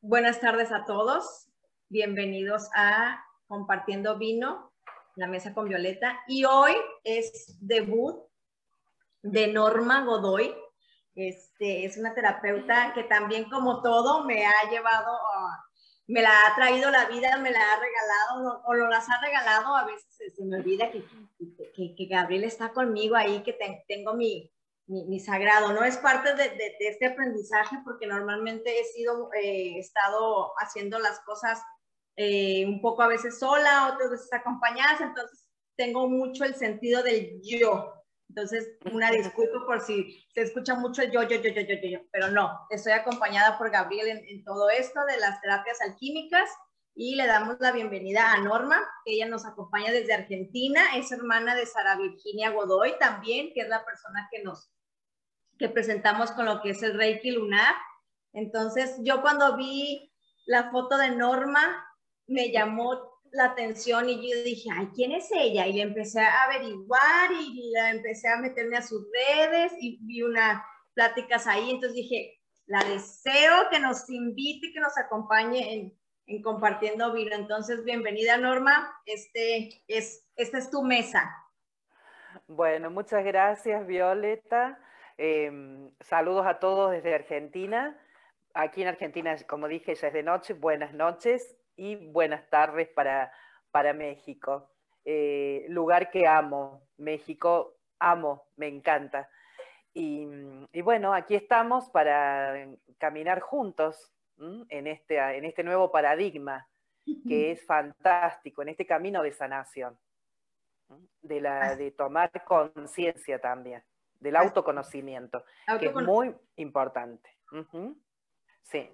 buenas tardes a todos. Bienvenidos a Compartiendo Vino, la mesa con Violeta. Y hoy es debut de Norma Godoy. Este, es una terapeuta que también como todo me ha llevado a, me la ha traído la vida, me la ha regalado o lo las ha regalado. A veces se, me olvida que, que, Gabriel está conmigo ahí, que tengo mi, mi, sagrado, ¿no? Es parte de, de, este aprendizaje porque normalmente he sido, eh, estado haciendo las cosas eh, un poco a veces sola, otras veces acompañadas, entonces tengo mucho el sentido del yo. Entonces, una disculpa por si se escucha mucho el yo, yo, yo, yo, yo, yo, pero no, estoy acompañada por Gabriel en, en todo esto de las terapias alquímicas y le damos la bienvenida a Norma, que ella nos acompaña desde Argentina, es hermana de Sara Virginia Godoy también, que es la persona que nos que presentamos con lo que es el Reiki lunar. Entonces, yo cuando vi la foto de Norma, me llamó la atención y yo dije, ay, ¿quién es ella? Y empecé a averiguar y la empecé a meterme a sus redes y vi unas pláticas ahí. Entonces dije, la deseo que nos invite, que nos acompañe en, en compartiendo vino. Entonces, bienvenida Norma, este es, esta es tu mesa. Bueno, muchas gracias Violeta. Em, saludos a todos desde Argentina. Aquí en Argentina, como dije, ya es de noche. Buenas noches y buenas tardes para, para México. Eh, lugar que amo, México, amo, me encanta. Y, bueno, aquí estamos para caminar juntos en este, en este nuevo paradigma que es fantástico, en este camino de sanación, de, la, de tomar conciencia también del autoconocimiento, que es muy importante. Sí.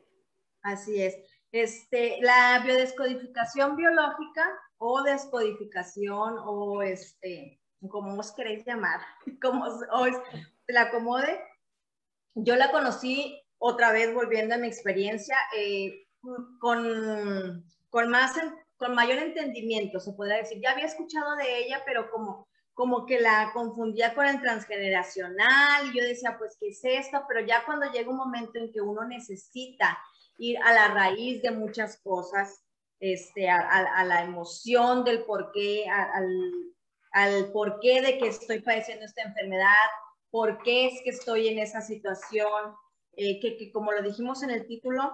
Así es. Este, la biodescodificación biológica o descodificación o este, como os queréis llamar, como os, la acomode, yo la conocí otra vez volviendo a mi experiencia eh, con, con, más, con mayor entendimiento, se podría decir. Ya había escuchado de ella, pero como como que la confundía con el transgeneracional y yo decía, pues, ¿qué es esto? Pero ya cuando llega un momento en que uno necesita ir a la raíz de muchas cosas, este, a, la emoción del por qué, al, al porqué de que estoy padeciendo esta enfermedad, por qué es que estoy en esa situación, eh, que, que como lo dijimos en el título,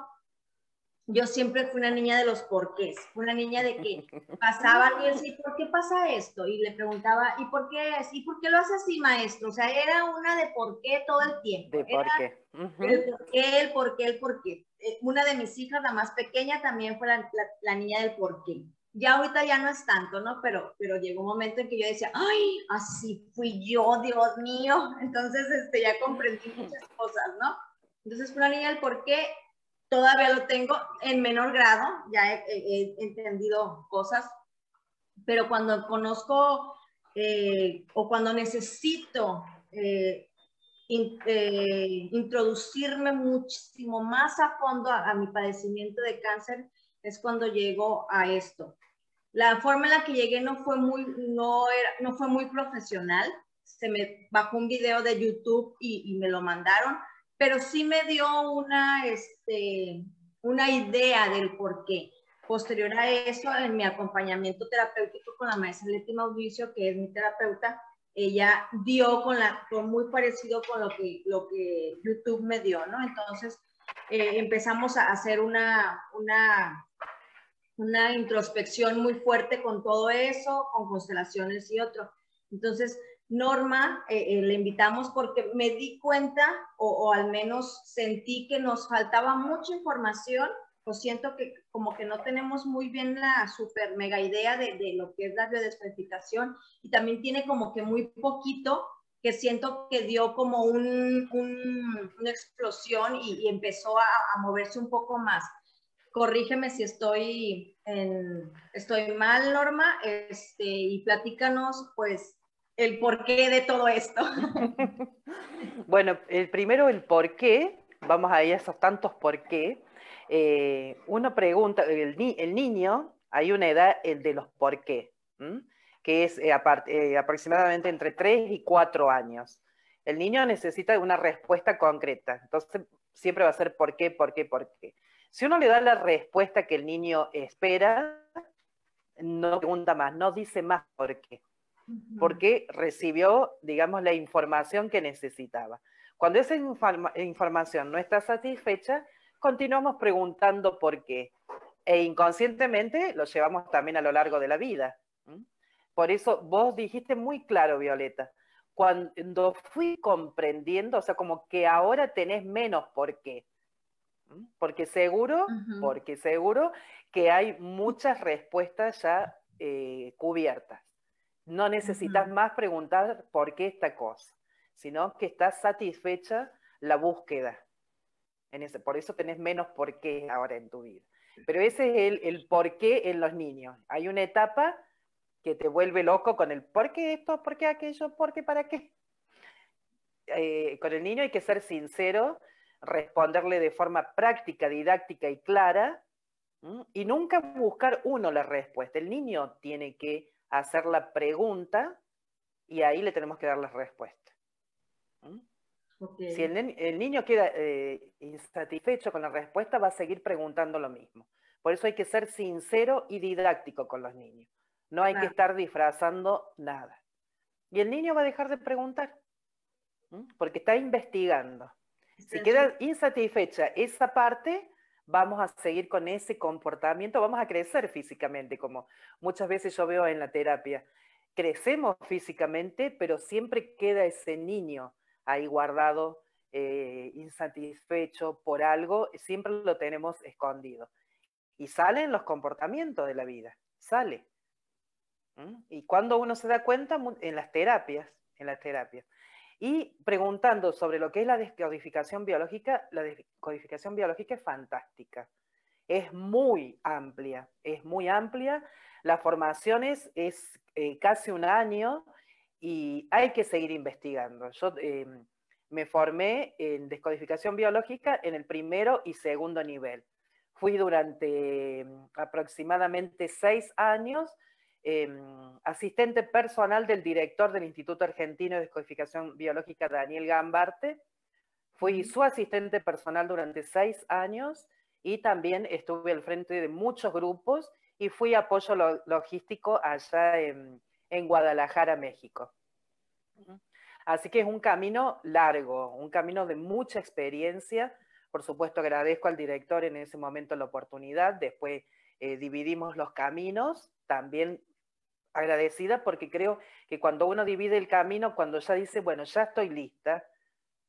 yo siempre fui una niña de los porqués, una niña de que pasaba y decía, ¿por qué pasa esto? Y le preguntaba, ¿y por qué es? ¿Y por qué lo hace así, maestro? O sea, era una de por qué todo el tiempo. De por qué. El por qué, el por qué, el por qué. Eh, una de mis hijas, la más pequeña, también fue la, la, niña del por qué. Ya ahorita ya no es tanto, ¿no? Pero, pero llegó un momento en que yo decía, ay, así fui yo, Dios mío. Entonces, este, ya comprendí muchas cosas, ¿no? Entonces, fue una niña del por qué todavía lo tengo en menor grado, ya he, entendido cosas, pero cuando conozco eh, o cuando necesito eh, eh, introducirme muchísimo más a fondo a, mi padecimiento de cáncer, es cuando llego a esto. La forma en la que llegué no fue muy, no era, no fue muy profesional. Se me bajó un video de YouTube y, y me lo mandaron pero sí me dio una, este, una idea del por qué. Posterior a eso, en mi acompañamiento terapéutico con la maestra Leti Mauricio, que es mi terapeuta, ella dio con la, muy parecido con lo que, lo que YouTube me dio, ¿no? Entonces, eh, empezamos a hacer una, una, una introspección muy fuerte con todo eso, con constelaciones y otro. Entonces, Norma, eh, eh, le invitamos porque me di cuenta o, al menos sentí que nos faltaba mucha información o siento que como que no tenemos muy bien la super mega idea de, lo que es la biodescodificación y también tiene como que muy poquito que siento que dio como un, una explosión y, empezó a, moverse un poco más. Corrígeme si estoy, en, estoy mal, Norma, este, y platícanos pues el porqué de todo esto. bueno, el primero, el porqué, vamos a ir a esos tantos por qué. Eh, uno pregunta, el, niño, hay una edad el de los por qué, que es eh, eh, aproximadamente entre 3 y 4 años. El niño necesita una respuesta concreta, entonces siempre va a ser por qué, por qué, por qué. Si uno le da la respuesta que el niño espera, no pregunta más, no dice más por qué. Porque recibió, digamos, la información que necesitaba. Cuando esa información no está satisfecha, continuamos preguntando por qué. E inconscientemente lo llevamos también a lo largo de la vida. Por eso vos dijiste muy claro, Violeta, cuando fui comprendiendo, o sea, como que ahora tenés menos por qué. Porque seguro, porque seguro que hay muchas respuestas ya eh, cubiertas. No necesitas más preguntar por qué esta cosa, sino que está satisfecha la búsqueda. En ese, por eso tenés menos por qué ahora en tu vida. Pero ese es el, el por qué en los niños. Hay una etapa que te vuelve loco con el por qué esto, por qué aquello, por qué para qué. Eh, con el niño hay que ser sincero, responderle de forma práctica, didáctica y clara, y nunca buscar uno la respuesta. El niño tiene que hacer la pregunta y ahí le tenemos que dar la respuesta. Si el, niño queda eh, insatisfecho con la respuesta, va a seguir preguntando lo mismo. Por eso hay que ser sincero y didáctico con los niños. No hay que estar disfrazando nada. Y el niño va a dejar de preguntar, porque está investigando. Si queda insatisfecha esa parte, vamos a seguir con ese comportamiento, vamos a crecer físicamente, como muchas veces yo veo en la terapia. Crecemos físicamente, pero siempre queda ese niño ahí guardado, eh, insatisfecho por algo, siempre lo tenemos escondido. Y salen los comportamientos de la vida, sale. Y cuando uno se da cuenta, en las terapias, en las terapias. Y preguntando sobre lo que es la descodificación biológica, la descodificación biológica es fantástica. Es muy amplia, es muy amplia. La formación es, eh, casi un año y hay que seguir investigando. Yo eh, me formé en descodificación biológica en el primero y segundo nivel. Fui durante mm, aproximadamente seis años Em, asistente personal del director del Instituto Argentino de Descodificación Biológica, Daniel Gambarte. Fui su asistente personal durante seis años y también estuve al frente de muchos grupos y fui apoyo logístico allá en, en Guadalajara, México. Así que es un camino largo, un camino de mucha experiencia. Por supuesto, agradezco al director en ese momento la oportunidad. Después eh, dividimos los caminos. También agradecida porque creo que cuando uno divide el camino, cuando ya dice, bueno, ya estoy lista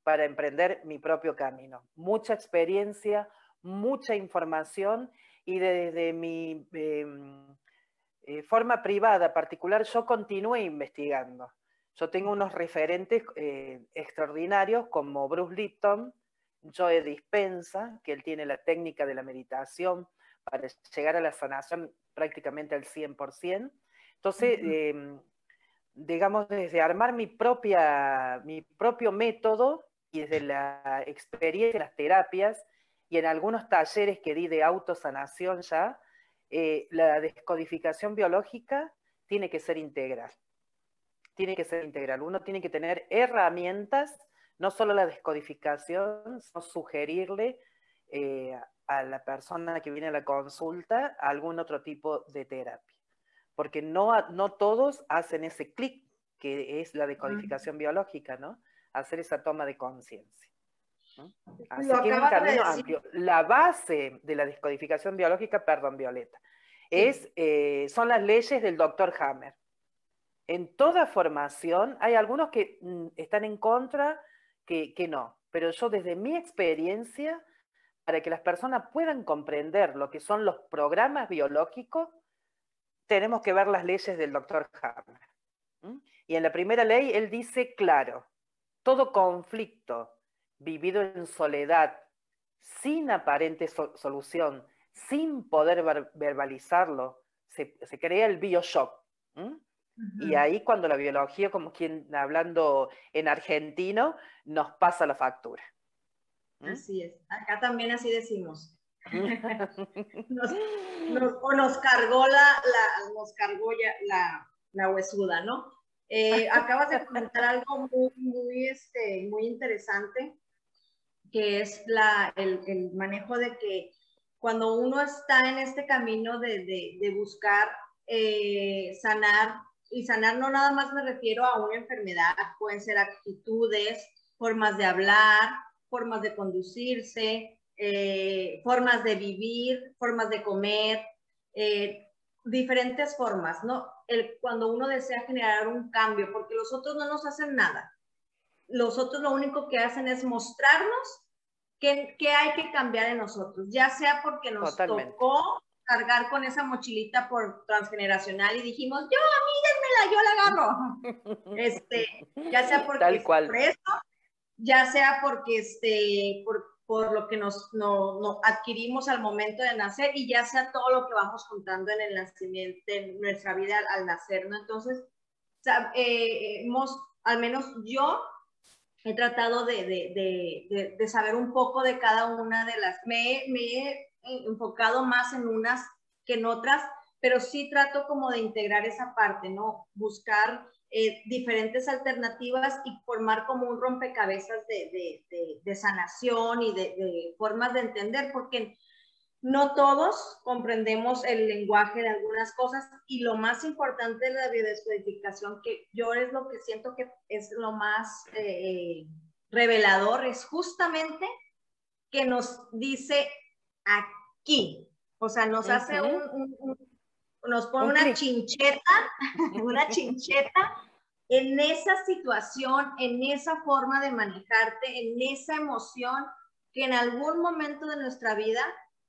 para emprender mi propio camino. Mucha experiencia, mucha información y desde mi em, eh, forma privada particular yo continué investigando. Yo tengo unos referentes eh, extraordinarios como Bruce Lipton, Joe Dispensa, que él tiene la técnica de la meditación para llegar a la sanación prácticamente al 100%, entonces, em, digamos, desde armar mi, propia, mi propio método y desde la experiencia en las terapias y en algunos talleres que di de autosanación ya, eh, la descodificación biológica tiene que ser integral. Tiene que ser integral. Uno tiene que tener herramientas, no solo la descodificación, sino sugerirle eh, a la persona que viene a la consulta algún otro tipo de terapia porque no, no todos hacen ese clic que es la decodificación biológica, ¿no? Hacer esa toma de conciencia. Así que es un camino amplio. La base de la descodificación biológica, perdón, Violeta, es, eh, son las leyes del doctor Hammer. En toda formación hay algunos que mm, están en contra, que, que no, pero yo desde mi experiencia, para que las personas puedan comprender lo que son los programas biológicos, tenemos que ver las leyes del doctor Hammer. Y en la primera ley él dice claro, todo conflicto vivido en soledad, sin aparente solución, sin poder verbalizarlo, se, crea el bioshock. Y ahí cuando la biología, como quien hablando en argentino, nos pasa la factura. Así es. Acá también así decimos. O nos cargó la, nos cargó ya la, la huesuda, ¿no? Eh, acabas de comentar algo muy, muy, este, muy interesante, que es la, el, el, manejo de que cuando uno está en este camino de, de, buscar eh, sanar, y sanar no nada más me refiero a una enfermedad, pueden ser actitudes, formas de hablar, formas de conducirse, eh, formas de vivir, formas de comer, eh, diferentes formas, ¿no? El, cuando uno desea generar un cambio, porque los otros no nos hacen nada. Los otros lo único que hacen es mostrarnos qué, hay que cambiar en nosotros, ya sea porque nos tocó cargar con esa mochilita por transgeneracional y dijimos, yo, a mí yo la agarro. este, ya sea porque Tal cual. ya sea porque, este, por, por lo que nos no, adquirimos al momento de nacer y ya sea todo lo que vamos juntando en el nacimiento, en nuestra vida al, nacer, ¿no? Entonces, eh, hemos, al menos yo, he tratado de, de, de, de, saber un poco de cada una de las, me, me he enfocado más en unas que en otras, pero sí trato como de integrar esa parte, ¿no? Buscar eh, diferentes alternativas y formar como un rompecabezas de, de, sanación y de, formas de entender, porque no todos comprendemos el lenguaje de algunas cosas y lo más importante de la biodescodificación, que yo es lo que siento que es lo más eh, revelador, es justamente que nos dice aquí, o sea, nos hace un nos pone una chincheta, una chincheta en esa situación, en esa forma de manejarte, en esa emoción que en algún momento de nuestra vida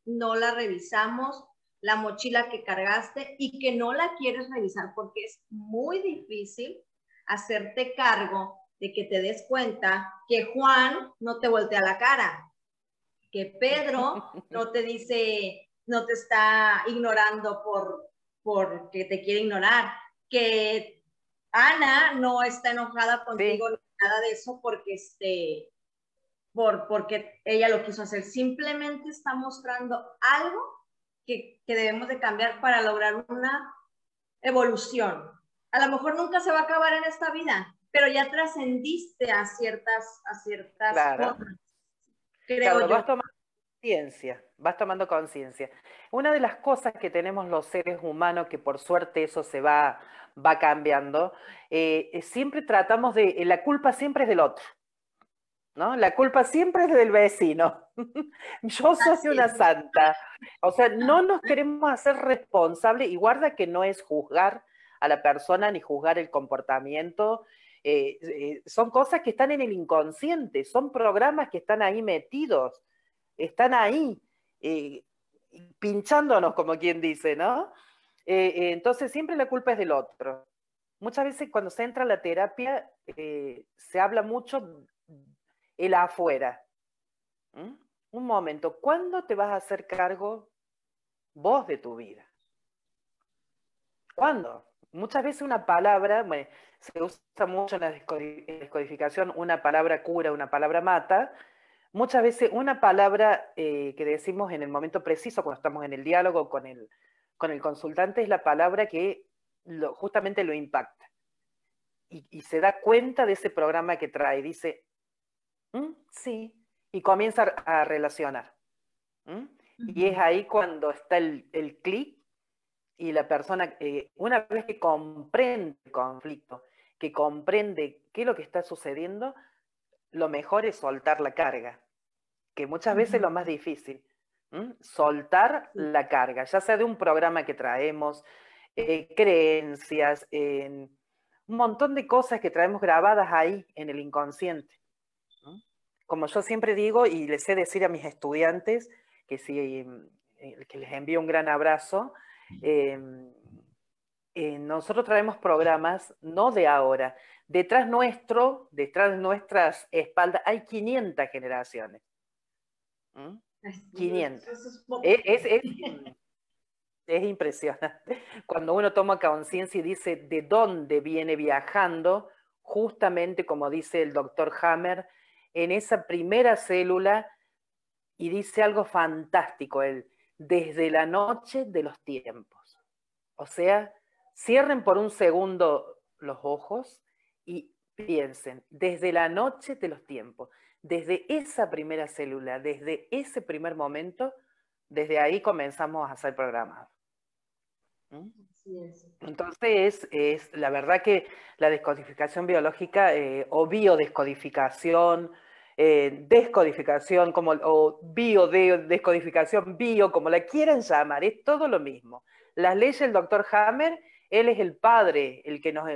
no la revisamos, la mochila que cargaste y que no la quieres revisar porque es muy difícil hacerte cargo de que te des cuenta que Juan no te voltea la cara, que Pedro no te dice, no te está ignorando por, porque te quiere ignorar, que Ana no está enojada contigo ni nada de eso porque este por, porque ella lo quiso hacer, simplemente está mostrando algo que, que debemos de cambiar para lograr una evolución. A lo mejor nunca se va a acabar en esta vida, pero ya trascendiste a ciertas, a ciertas formas. Creo yo conciencia, vas tomando conciencia. Una de las cosas que tenemos los seres humanos, que por suerte eso se va, va cambiando, eh, siempre tratamos de, eh, la culpa siempre es del otro, ¿no? La culpa siempre es del vecino. Yo soy una santa. O sea, no nos queremos hacer responsables y guarda que no es juzgar a la persona ni juzgar el comportamiento. Eh, son cosas que están en el inconsciente, son programas que están ahí metidos están ahí, eh, pinchándonos, como quien dice, ¿no? Eh, eh, entonces siempre la culpa es del otro. Muchas veces cuando se entra a la terapia se habla mucho el afuera. Un momento, ¿cuándo te vas a hacer cargo vos de tu vida? ¿Cuándo? Muchas veces una palabra, bueno, se usa mucho en la descodificación, una palabra cura, una palabra mata, Muchas veces una palabra eh, que decimos en el momento preciso, cuando estamos en el diálogo con el, con el consultante, es la palabra que justamente lo impacta. Y, se da cuenta de ese programa que trae. Dice, mm, sí, y comienza a relacionar. Y es ahí cuando está el, el clic y la persona, eh, una vez que comprende el conflicto, que comprende qué es lo que está sucediendo, lo mejor es soltar la carga, que muchas veces es lo más difícil. Soltar la carga, ya sea de un programa que traemos, eh, creencias, un montón de cosas que traemos grabadas ahí en el inconsciente. Como yo siempre digo y les sé decir a mis estudiantes, que, sí, eh, que les envío un gran abrazo, em, eh, nosotros traemos programas no de ahora, Detrás nuestro, detrás de nuestras espaldas, hay 500 generaciones. 500. Es, impresionante. Cuando uno toma conciencia y dice de dónde viene viajando, justamente como dice el doctor Hammer, en esa primera célula, y dice algo fantástico, él, desde la noche de los tiempos. O sea, cierren por un segundo los ojos y piensen, desde la noche de los tiempos, desde esa primera célula, desde ese primer momento, desde ahí comenzamos a hacer programas. Entonces, es, la verdad que la descodificación biológica eh, o biodescodificación, eh, descodificación como, o biodescodificación, bio, como la quieran llamar, es todo lo mismo. Las leyes del doctor Hammer, él es el padre, el que, nos,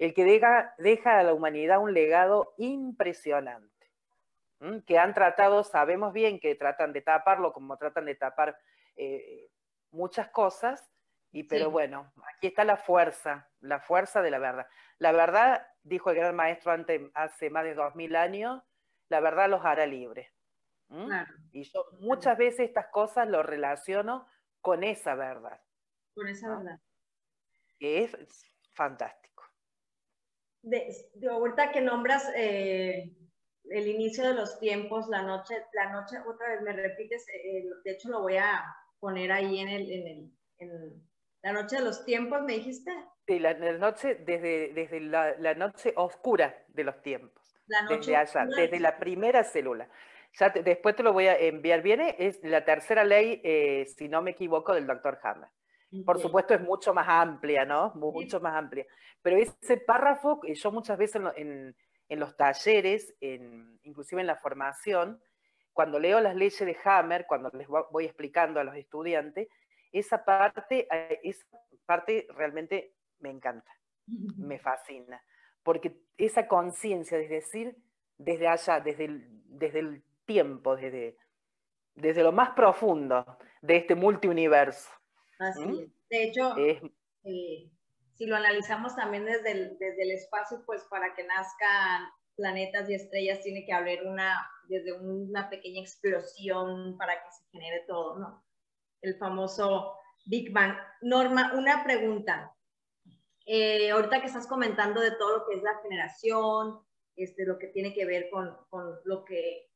el que deja, deja a la humanidad un legado impresionante que han tratado, sabemos bien que tratan de taparlo como tratan de tapar eh, muchas cosas, y, pero bueno, aquí está la fuerza, la fuerza de la verdad. La verdad, dijo el gran maestro hace más de dos mil años, la verdad los hará libres. Y yo muchas veces estas cosas lo relaciono con esa verdad. Con esa verdad. Que es, fantástico. De, ahorita que nombras eh, el inicio de los tiempos, la noche, la noche, otra vez me repites, eh, de hecho lo voy a poner ahí en el, en el, en la noche de los tiempos, ¿me dijiste? Sí, la, noche, desde, desde la, noche oscura de los tiempos. La noche desde allá, desde la primera célula. Ya después te lo voy a enviar. Viene, es la tercera ley, eh, si no me equivoco, del doctor Hammer. Por supuesto es mucho más amplia, ¿no? Mucho más amplia. Pero ese párrafo, yo muchas veces en, en los talleres, en, inclusive en la formación, cuando leo las leyes de Hammer, cuando les voy explicando a los estudiantes, esa parte, eh, esa parte realmente me encanta, me fascina, porque esa conciencia, es decir, desde allá, desde el, desde el tiempo, desde, desde lo más profundo de este multiuniverso. Así De hecho, eh, si lo analizamos también desde el, desde el espacio, pues para que nazcan planetas y estrellas tiene que haber una, desde una pequeña explosión para que se genere todo, ¿no? el famoso Big Bang. Norma, una pregunta. Eh, ahorita que estás comentando de todo lo que es la generación, este, lo que tiene que ver con, con lo, que,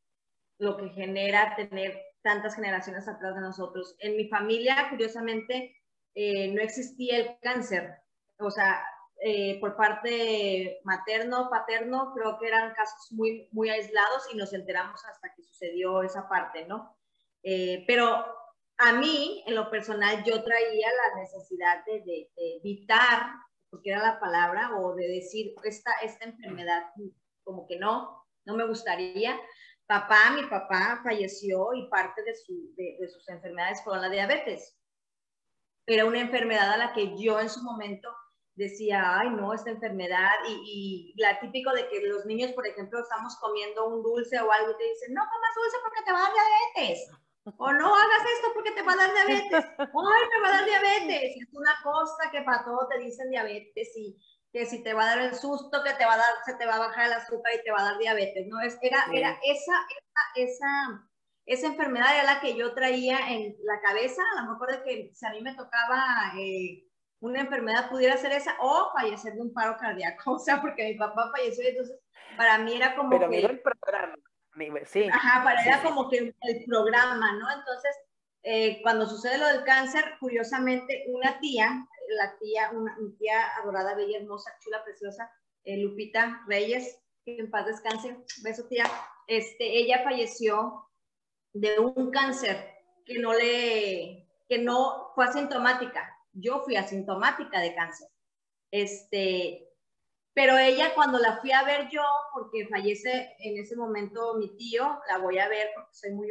lo que genera tener tantas generaciones atrás de nosotros. En mi familia, curiosamente, eh, no existía el cáncer. O sea, eh, por parte materno, paterno, creo que eran casos muy, muy aislados y nos enteramos hasta que sucedió esa parte, ¿no? pero a mí, en lo personal, yo traía la necesidad de, evitar, porque era la palabra, o de decir, esta, esta enfermedad, como que no, no me gustaría. Papá, mi papá falleció y parte de, de, sus enfermedades fueron la diabetes. Era una enfermedad a la que yo en su momento decía, ay, no, esta enfermedad, y, y, la típico de que los niños, por ejemplo, estamos comiendo un dulce o algo y te dicen, no comas dulce porque te va a dar diabetes. O no hagas esto porque te va a dar diabetes. Ay, me va a dar diabetes. Es una cosa que para todo te dicen diabetes y que si te va a dar el susto, que te va a dar, se te va a bajar el azúcar y te va a dar diabetes. No, es, era, era esa, esa, esa, enfermedad era la que yo traía en la cabeza. A lo mejor de que si a mí me tocaba eh, una enfermedad pudiera ser esa o fallecer de un paro cardíaco. O sea, porque mi papá falleció entonces para mí era como Pero que... el programa Sí. Ajá, para era como que el programa, ¿no? Entonces, eh, cuando sucede lo del cáncer, curiosamente, una tía, la tía, una, tía adorada, bella, hermosa, chula, preciosa, eh, Lupita Reyes, que en paz descanse, beso tía, este, ella falleció de un cáncer que no le, que no fue asintomática. Yo fui asintomática de cáncer. Este, pero ella cuando la fui a ver yo, porque fallece en ese momento mi tío, la voy a ver porque soy muy,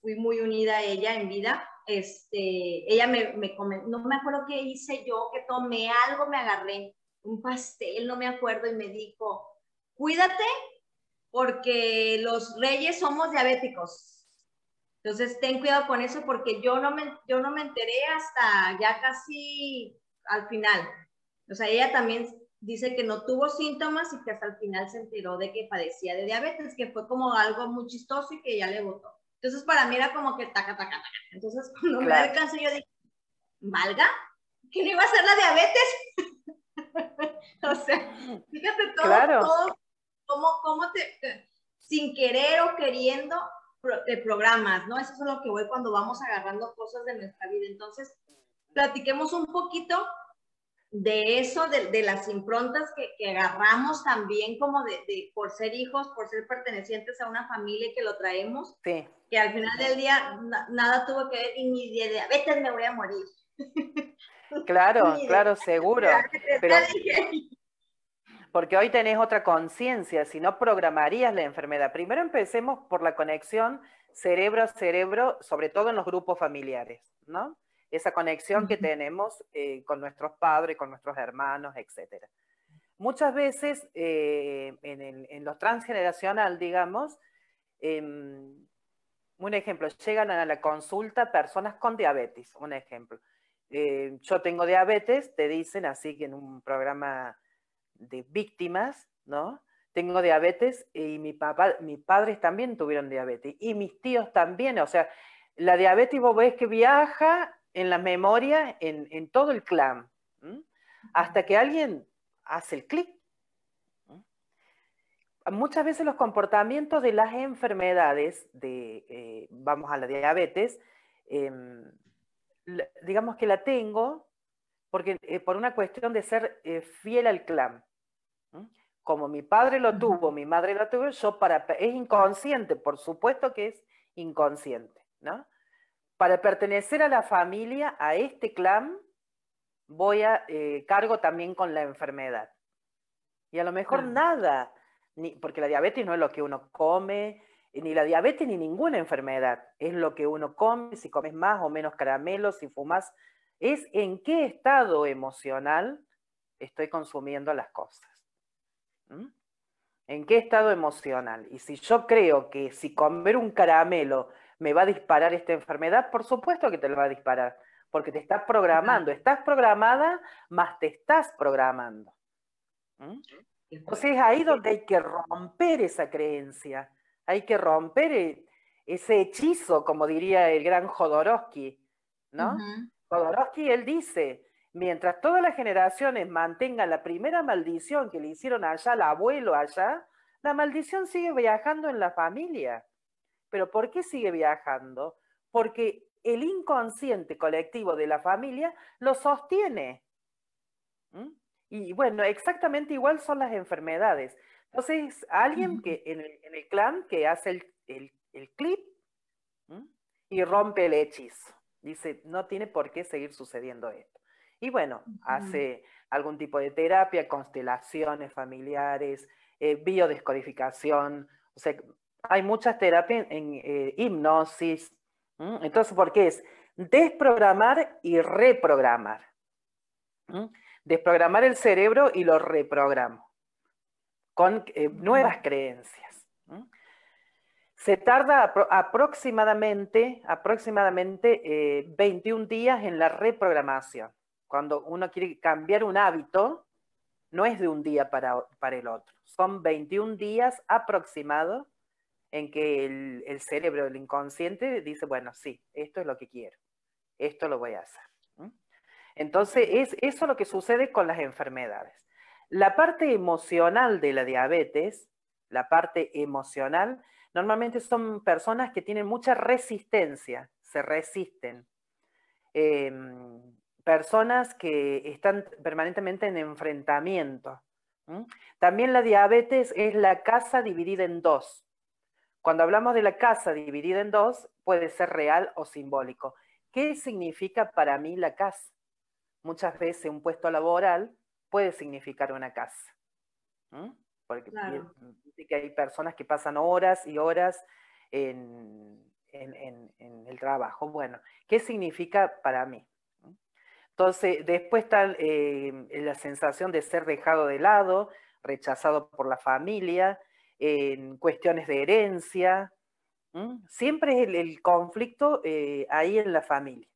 fui muy unida a ella en vida, este, ella me, me no me acuerdo qué hice yo, que tomé algo, me agarré un pastel, no me acuerdo, y me dijo, cuídate porque los reyes somos diabéticos. Entonces, ten cuidado con eso porque yo no me, yo no me enteré hasta ya casi al final. O sea, ella también dice que no tuvo síntomas y que hasta el final se enteró de que padecía de diabetes, que fue como algo muy chistoso y que ya le votó. Entonces para mí era como que taca, taca, taca. Entonces cuando me da el cáncer yo dije, ¿valga? ¿Que no iba a ser la diabetes? o sea, fíjate todo, claro. todo cómo, cómo te, sin querer o queriendo, de programas, ¿no? Eso es lo que voy cuando vamos agarrando cosas de nuestra vida. Entonces, platiquemos un poquito de eso, de, las improntas que, agarramos también como de, por ser hijos, por ser pertenecientes a una familia que lo traemos, que al final del día nada tuvo que ver y ni de diabetes me voy a morir. Claro, claro, seguro. porque hoy tenés otra conciencia, si no programarías la enfermedad. Primero empecemos por la conexión cerebro a cerebro, sobre todo en los grupos familiares, ¿no? Esa conexión que tenemos eh, con nuestros padres, con nuestros hermanos, etc. Muchas veces eh, en, lo transgeneracional, digamos, em, un ejemplo, llegan a la consulta personas con diabetes, un ejemplo. Eh, yo tengo diabetes, te dicen así que en un programa de víctimas, ¿no? Tengo diabetes y mi papá, mis padres también tuvieron diabetes y mis tíos también, o sea, la diabetes vos ves que viaja en la memoria, en, todo el clan, hasta que alguien hace el clic. Muchas veces los comportamientos de las enfermedades, de, eh, vamos a la diabetes, em, digamos que la tengo porque, eh, por una cuestión de ser eh, fiel al clan. Como mi padre lo tuvo, mi madre lo tuvo, yo para... Es inconsciente, por supuesto que es inconsciente, ¿no? Para pertenecer a la familia, a este clan, voy a eh, cargo también con la enfermedad. Y a lo mejor nada, ni, porque la diabetes no es lo que uno come, ni la diabetes ni ninguna enfermedad, es lo que uno come, si comes más o menos caramelos, si fumas, es en qué estado emocional estoy consumiendo las cosas. ¿En qué estado emocional? Y si yo creo que si comer un caramelo me va a disparar esta enfermedad, por supuesto que te lo va a disparar, porque te estás programando, estás programada, más te estás programando. Entonces es ahí donde hay que romper esa creencia, hay que romper e, ese hechizo, como diría el gran Jodorowsky, ¿no? Jodorowsky, él dice, mientras todas las generaciones mantengan la primera maldición que le hicieron allá al abuelo allá, la maldición sigue viajando en la familia. Pero ¿por qué sigue viajando? Porque el inconsciente colectivo de la familia lo sostiene. Y bueno, exactamente igual son las enfermedades. Entonces, alguien que en el, clan que hace el, clip y rompe el hechizo. Dice, no tiene por qué seguir sucediendo esto. Y bueno, hace algún tipo de terapia, constelaciones familiares, eh, biodescodificación, o sea, hay muchas terapias en eh, hipnosis. Entonces, ¿por qué es? Desprogramar y reprogramar. Desprogramar el cerebro y lo reprogramo con eh, nuevas creencias. Se tarda aproximadamente, aproximadamente 21 eh, días en la reprogramación. Cuando uno quiere cambiar un hábito, no es de un día para, para el otro. Son 21 días aproximados en que el, cerebro, el inconsciente, dice, bueno, sí, esto es lo que quiero, esto lo voy a hacer. Entonces, es eso lo que sucede con las enfermedades. La parte emocional de la diabetes, la parte emocional, normalmente son personas que tienen mucha resistencia, se resisten. Em, personas que están permanentemente en enfrentamiento. También la diabetes es la casa dividida en dos. Cuando hablamos de la casa dividida en dos, puede ser real o simbólico. ¿Qué significa para mí la casa? Muchas veces un puesto laboral puede significar una casa. Porque que hay personas que pasan horas y horas en, el trabajo. Bueno, ¿qué significa para mí? Entonces, después está eh, la sensación de ser dejado de lado, rechazado por la familia, en cuestiones de herencia. Siempre es el, conflicto eh, ahí en la familia.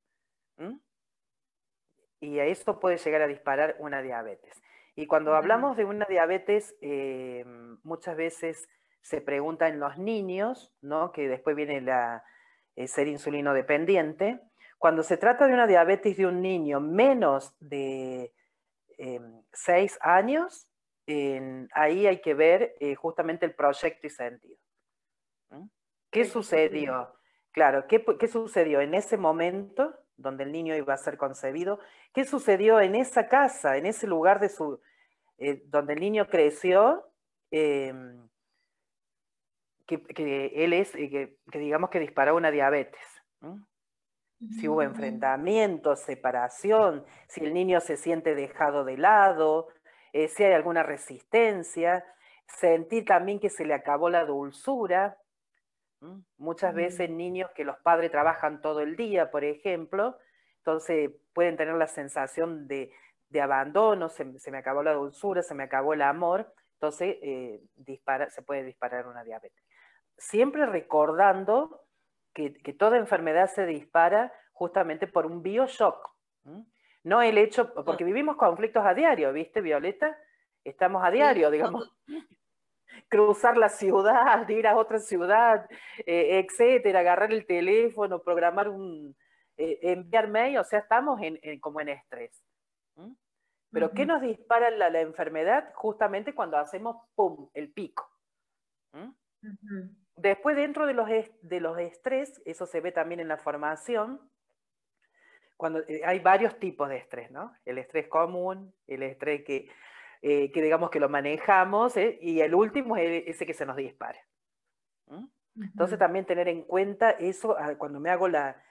Y a eso puede llegar a disparar una diabetes. Y cuando hablamos de una diabetes, eh, muchas veces se pregunta en los niños, ¿no? que después viene la, eh, ser insulino dependiente. Cuando se trata de una diabetes de un niño menos de 6 años, ahí hay que ver eh, justamente el proyecto y sentido. ¿Qué sucedió? Claro, ¿qué, sucedió en ese momento donde el niño iba a ser concebido, qué sucedió en esa casa, en ese lugar de su, eh, donde el niño creció, em, que, él es, eh, que, digamos que disparó una diabetes. Si hubo enfrentamiento, separación, si el niño se siente dejado de lado, eh, si hay alguna resistencia, sentir también que se le acabó la dulzura. Muchas veces niños que los padres trabajan todo el día, por ejemplo, entonces pueden tener la sensación de, abandono, se, me acabó la dulzura, se me acabó el amor, entonces eh, dispara, se puede disparar una diabetes. Siempre recordando que, toda enfermedad se dispara justamente por un bioshock. No el hecho, porque vivimos conflictos a diario, ¿viste, Violeta? Estamos a diario, digamos. Cruzar la ciudad, ir a otra ciudad, eh, etcétera, agarrar el teléfono, programar un, eh, enviar mail, o sea, estamos en, como en estrés. Pero ¿qué nos dispara la, enfermedad? Justamente cuando hacemos, ¡pum!, el pico. Después, dentro de los, de los estrés, eso se ve también en la formación, cuando eh, hay varios tipos de estrés, ¿no? El estrés común, el estrés que, eh, que digamos que lo manejamos, ¿eh? y el último es ese que se nos dispara. Entonces también tener en cuenta eso ah, cuando me hago la,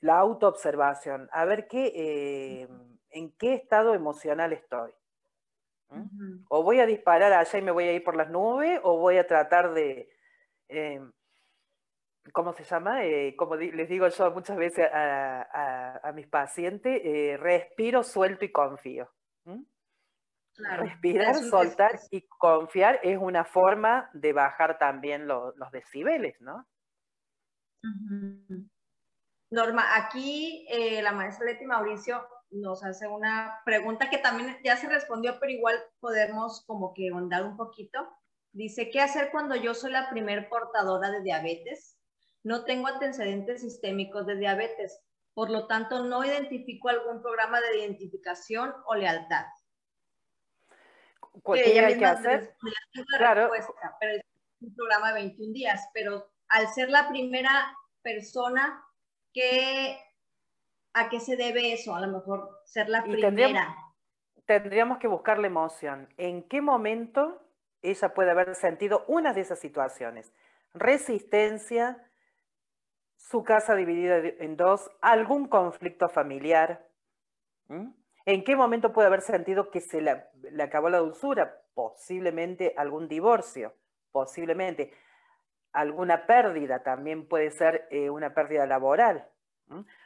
la autoobservación, a ver qué, en qué estado emocional estoy. O voy a disparar allá y me voy a ir por las nubes, o voy a tratar de, ¿cómo se llama? Eh, como les digo yo muchas veces a, mis pacientes, eh, respiro, suelto y confío. Respirar, soltar y confiar es una forma de bajar también los decibeles, ¿no? Norma, aquí eh, la maestra Leti Mauricio nos hace una pregunta que también ya se respondió, pero igual podemos como que ahondar un poquito. Dice, ¿qué hacer cuando yo soy la primer portadora de diabetes? No tengo antecedentes sistémicos de diabetes, por lo tanto no identifico algún programa de identificación o lealtad. ¿Qué hay que hacer? Claro. pero es un programa de 21 días, pero al ser la primera persona, ¿qué, ¿a qué se debe eso? A lo mejor ser la primera. Tendríamos, tendríamos que buscar la emoción. ¿En qué momento ella puede haber sentido una de esas situaciones. Resistencia, su casa dividida en dos, algún conflicto familiar. ¿En qué momento puede haber sentido que se le, acabó la dulzura? Posiblemente algún divorcio, posiblemente alguna pérdida, también puede ser eh, una pérdida laboral.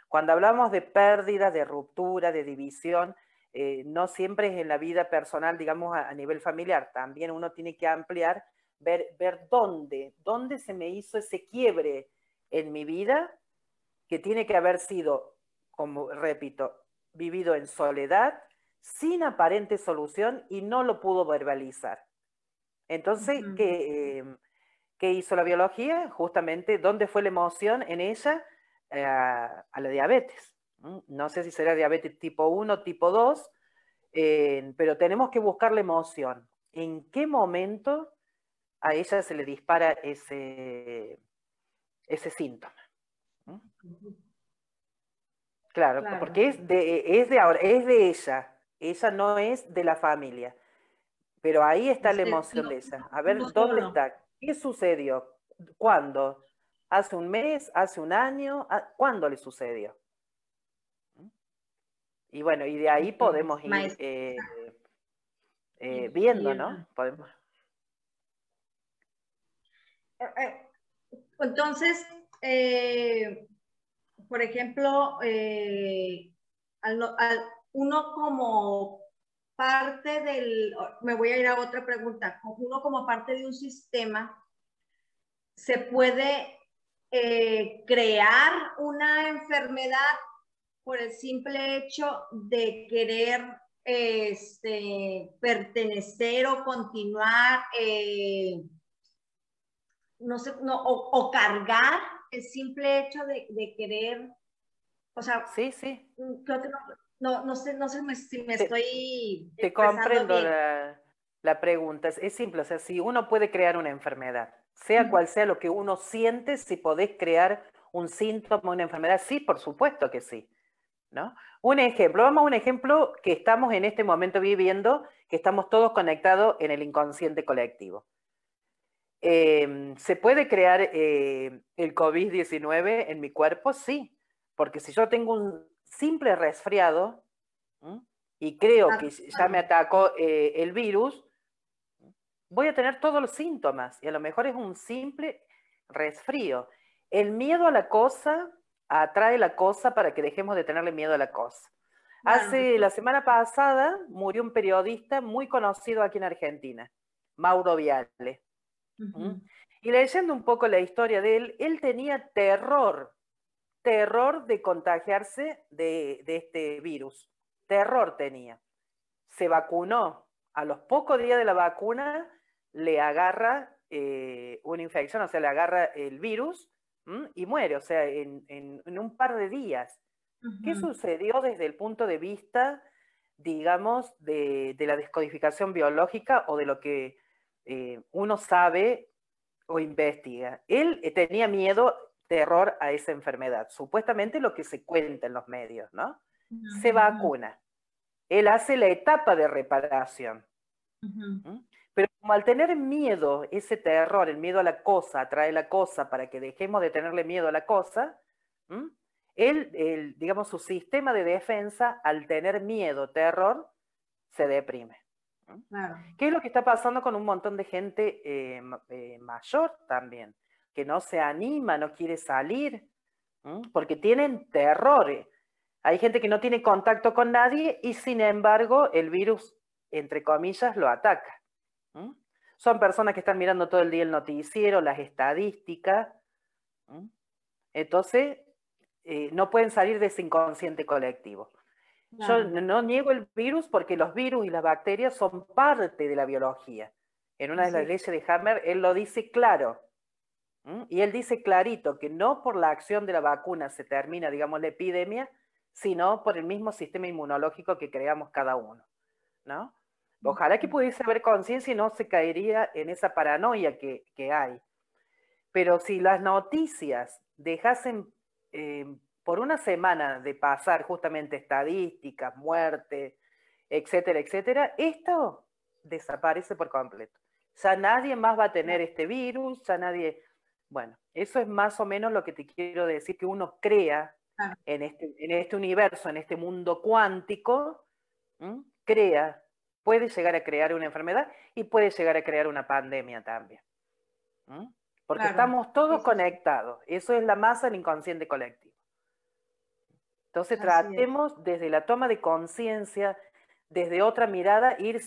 Cuando hablamos de pérdida, de ruptura, de división, eh, no siempre es en la vida personal, digamos, a, nivel familiar, también uno tiene que ampliar, ver, ver dónde, dónde se me hizo ese quiebre en mi vida que tiene que haber sido, como repito, vivido en soledad, sin aparente solución y no lo pudo verbalizar. Entonces, em, ¿qué, hizo la biología? Justamente, ¿dónde fue la emoción en ella? Eh, a la diabetes. No sé si será diabetes tipo 1, tipo 2, eh, pero tenemos que buscar la emoción. ¿En qué momento a ella se le dispara ese, ese síntoma? Claro, porque es de, es de ahora, es de ella. Ella no es de la familia. Pero ahí está la emoción de ella. A ver, ¿dónde está? ¿Qué sucedió? ¿Cuándo? ¿Hace un mes? ¿Hace un año? ¿Cuándo le sucedió? Y bueno, y de ahí podemos ir eh, eh, viendo, ¿no? Podemos. Eh, entonces, por ejemplo, uno como parte del, me voy a ir a otra pregunta, uno como parte de un sistema, se puede crear una enfermedad por el simple hecho de querer este, pertenecer o continuar, eh, no sé, no, o, cargar el simple hecho de, querer, o sea, sí, sí. Creo que no, no, sé, no sé si me estoy... Te comprendo la, pregunta, es, simple, o sea, si uno puede crear una enfermedad, sea cual sea lo que uno siente, si podés crear un síntoma, una enfermedad? Sí, por supuesto que sí. ¿no? Un ejemplo, vamos a un ejemplo que estamos en este momento viviendo, que estamos todos conectados en el inconsciente colectivo. Em, ¿Se puede crear eh, el COVID-19 en mi cuerpo? Sí, porque si yo tengo un simple resfriado y creo que ya me atacó eh, el virus, voy a tener todos los síntomas y a lo mejor es un simple resfrío. El miedo a la cosa atrae la cosa para que dejemos de tenerle miedo a la cosa. Hace la semana pasada murió un periodista muy conocido aquí en Argentina, Mauro Viale. Y leyendo un poco la historia de él, él tenía terror, terror de contagiarse de, este virus. Terror tenía. Se vacunó. A los pocos días de la vacuna le agarra eh, una infección, o sea, le agarra el virus y muere, o sea, en, un par de días. ¿Qué sucedió desde el punto de vista, digamos, de, la descodificación biológica o de lo que eh, uno sabe o investiga? Él eh, tenía miedo, terror a esa enfermedad, supuestamente lo que se cuenta en los medios, ¿no? Se vacuna. Él hace la etapa de reparación. Pero como al tener miedo, ese terror, el miedo a la cosa, atrae la cosa para que dejemos de tenerle miedo a la cosa, él, digamos, su sistema de defensa, al tener miedo, terror, se deprime. ¿Qué es lo que está pasando con un montón de gente eh, eh, mayor también? Que no se anima, no quiere salir, porque tienen terror. Hay gente que no tiene contacto con nadie y sin embargo el virus, entre comillas, lo ataca. Son personas que están mirando todo el día el noticiero, las estadísticas. Entonces, eh, no pueden salir de ese inconsciente colectivo. Yo no niego el virus porque los virus y las bacterias son parte de la biología. En una de las leyes de Hammer, él lo dice claro. Y él dice clarito que no por la acción de la vacuna se termina, digamos, la epidemia, sino por el mismo sistema inmunológico que creamos cada uno. ¿no? Ojalá que pudiese haber conciencia y no se caería en esa paranoia que, hay. Pero si las noticias dejasen eh, por una semana de pasar justamente estadísticas, muerte, etcétera, etcétera, esto desaparece por completo. Ya nadie más va a tener este virus, ya nadie... Bueno, eso es más o menos lo que te quiero decir, que uno crea en este, en este universo, en este mundo cuántico, crea puede llegar a crear una enfermedad y puede llegar a crear una pandemia también. Porque estamos todos conectados. Eso es la masa del inconsciente colectivo. Entonces tratemos desde la toma de conciencia, desde otra mirada, ir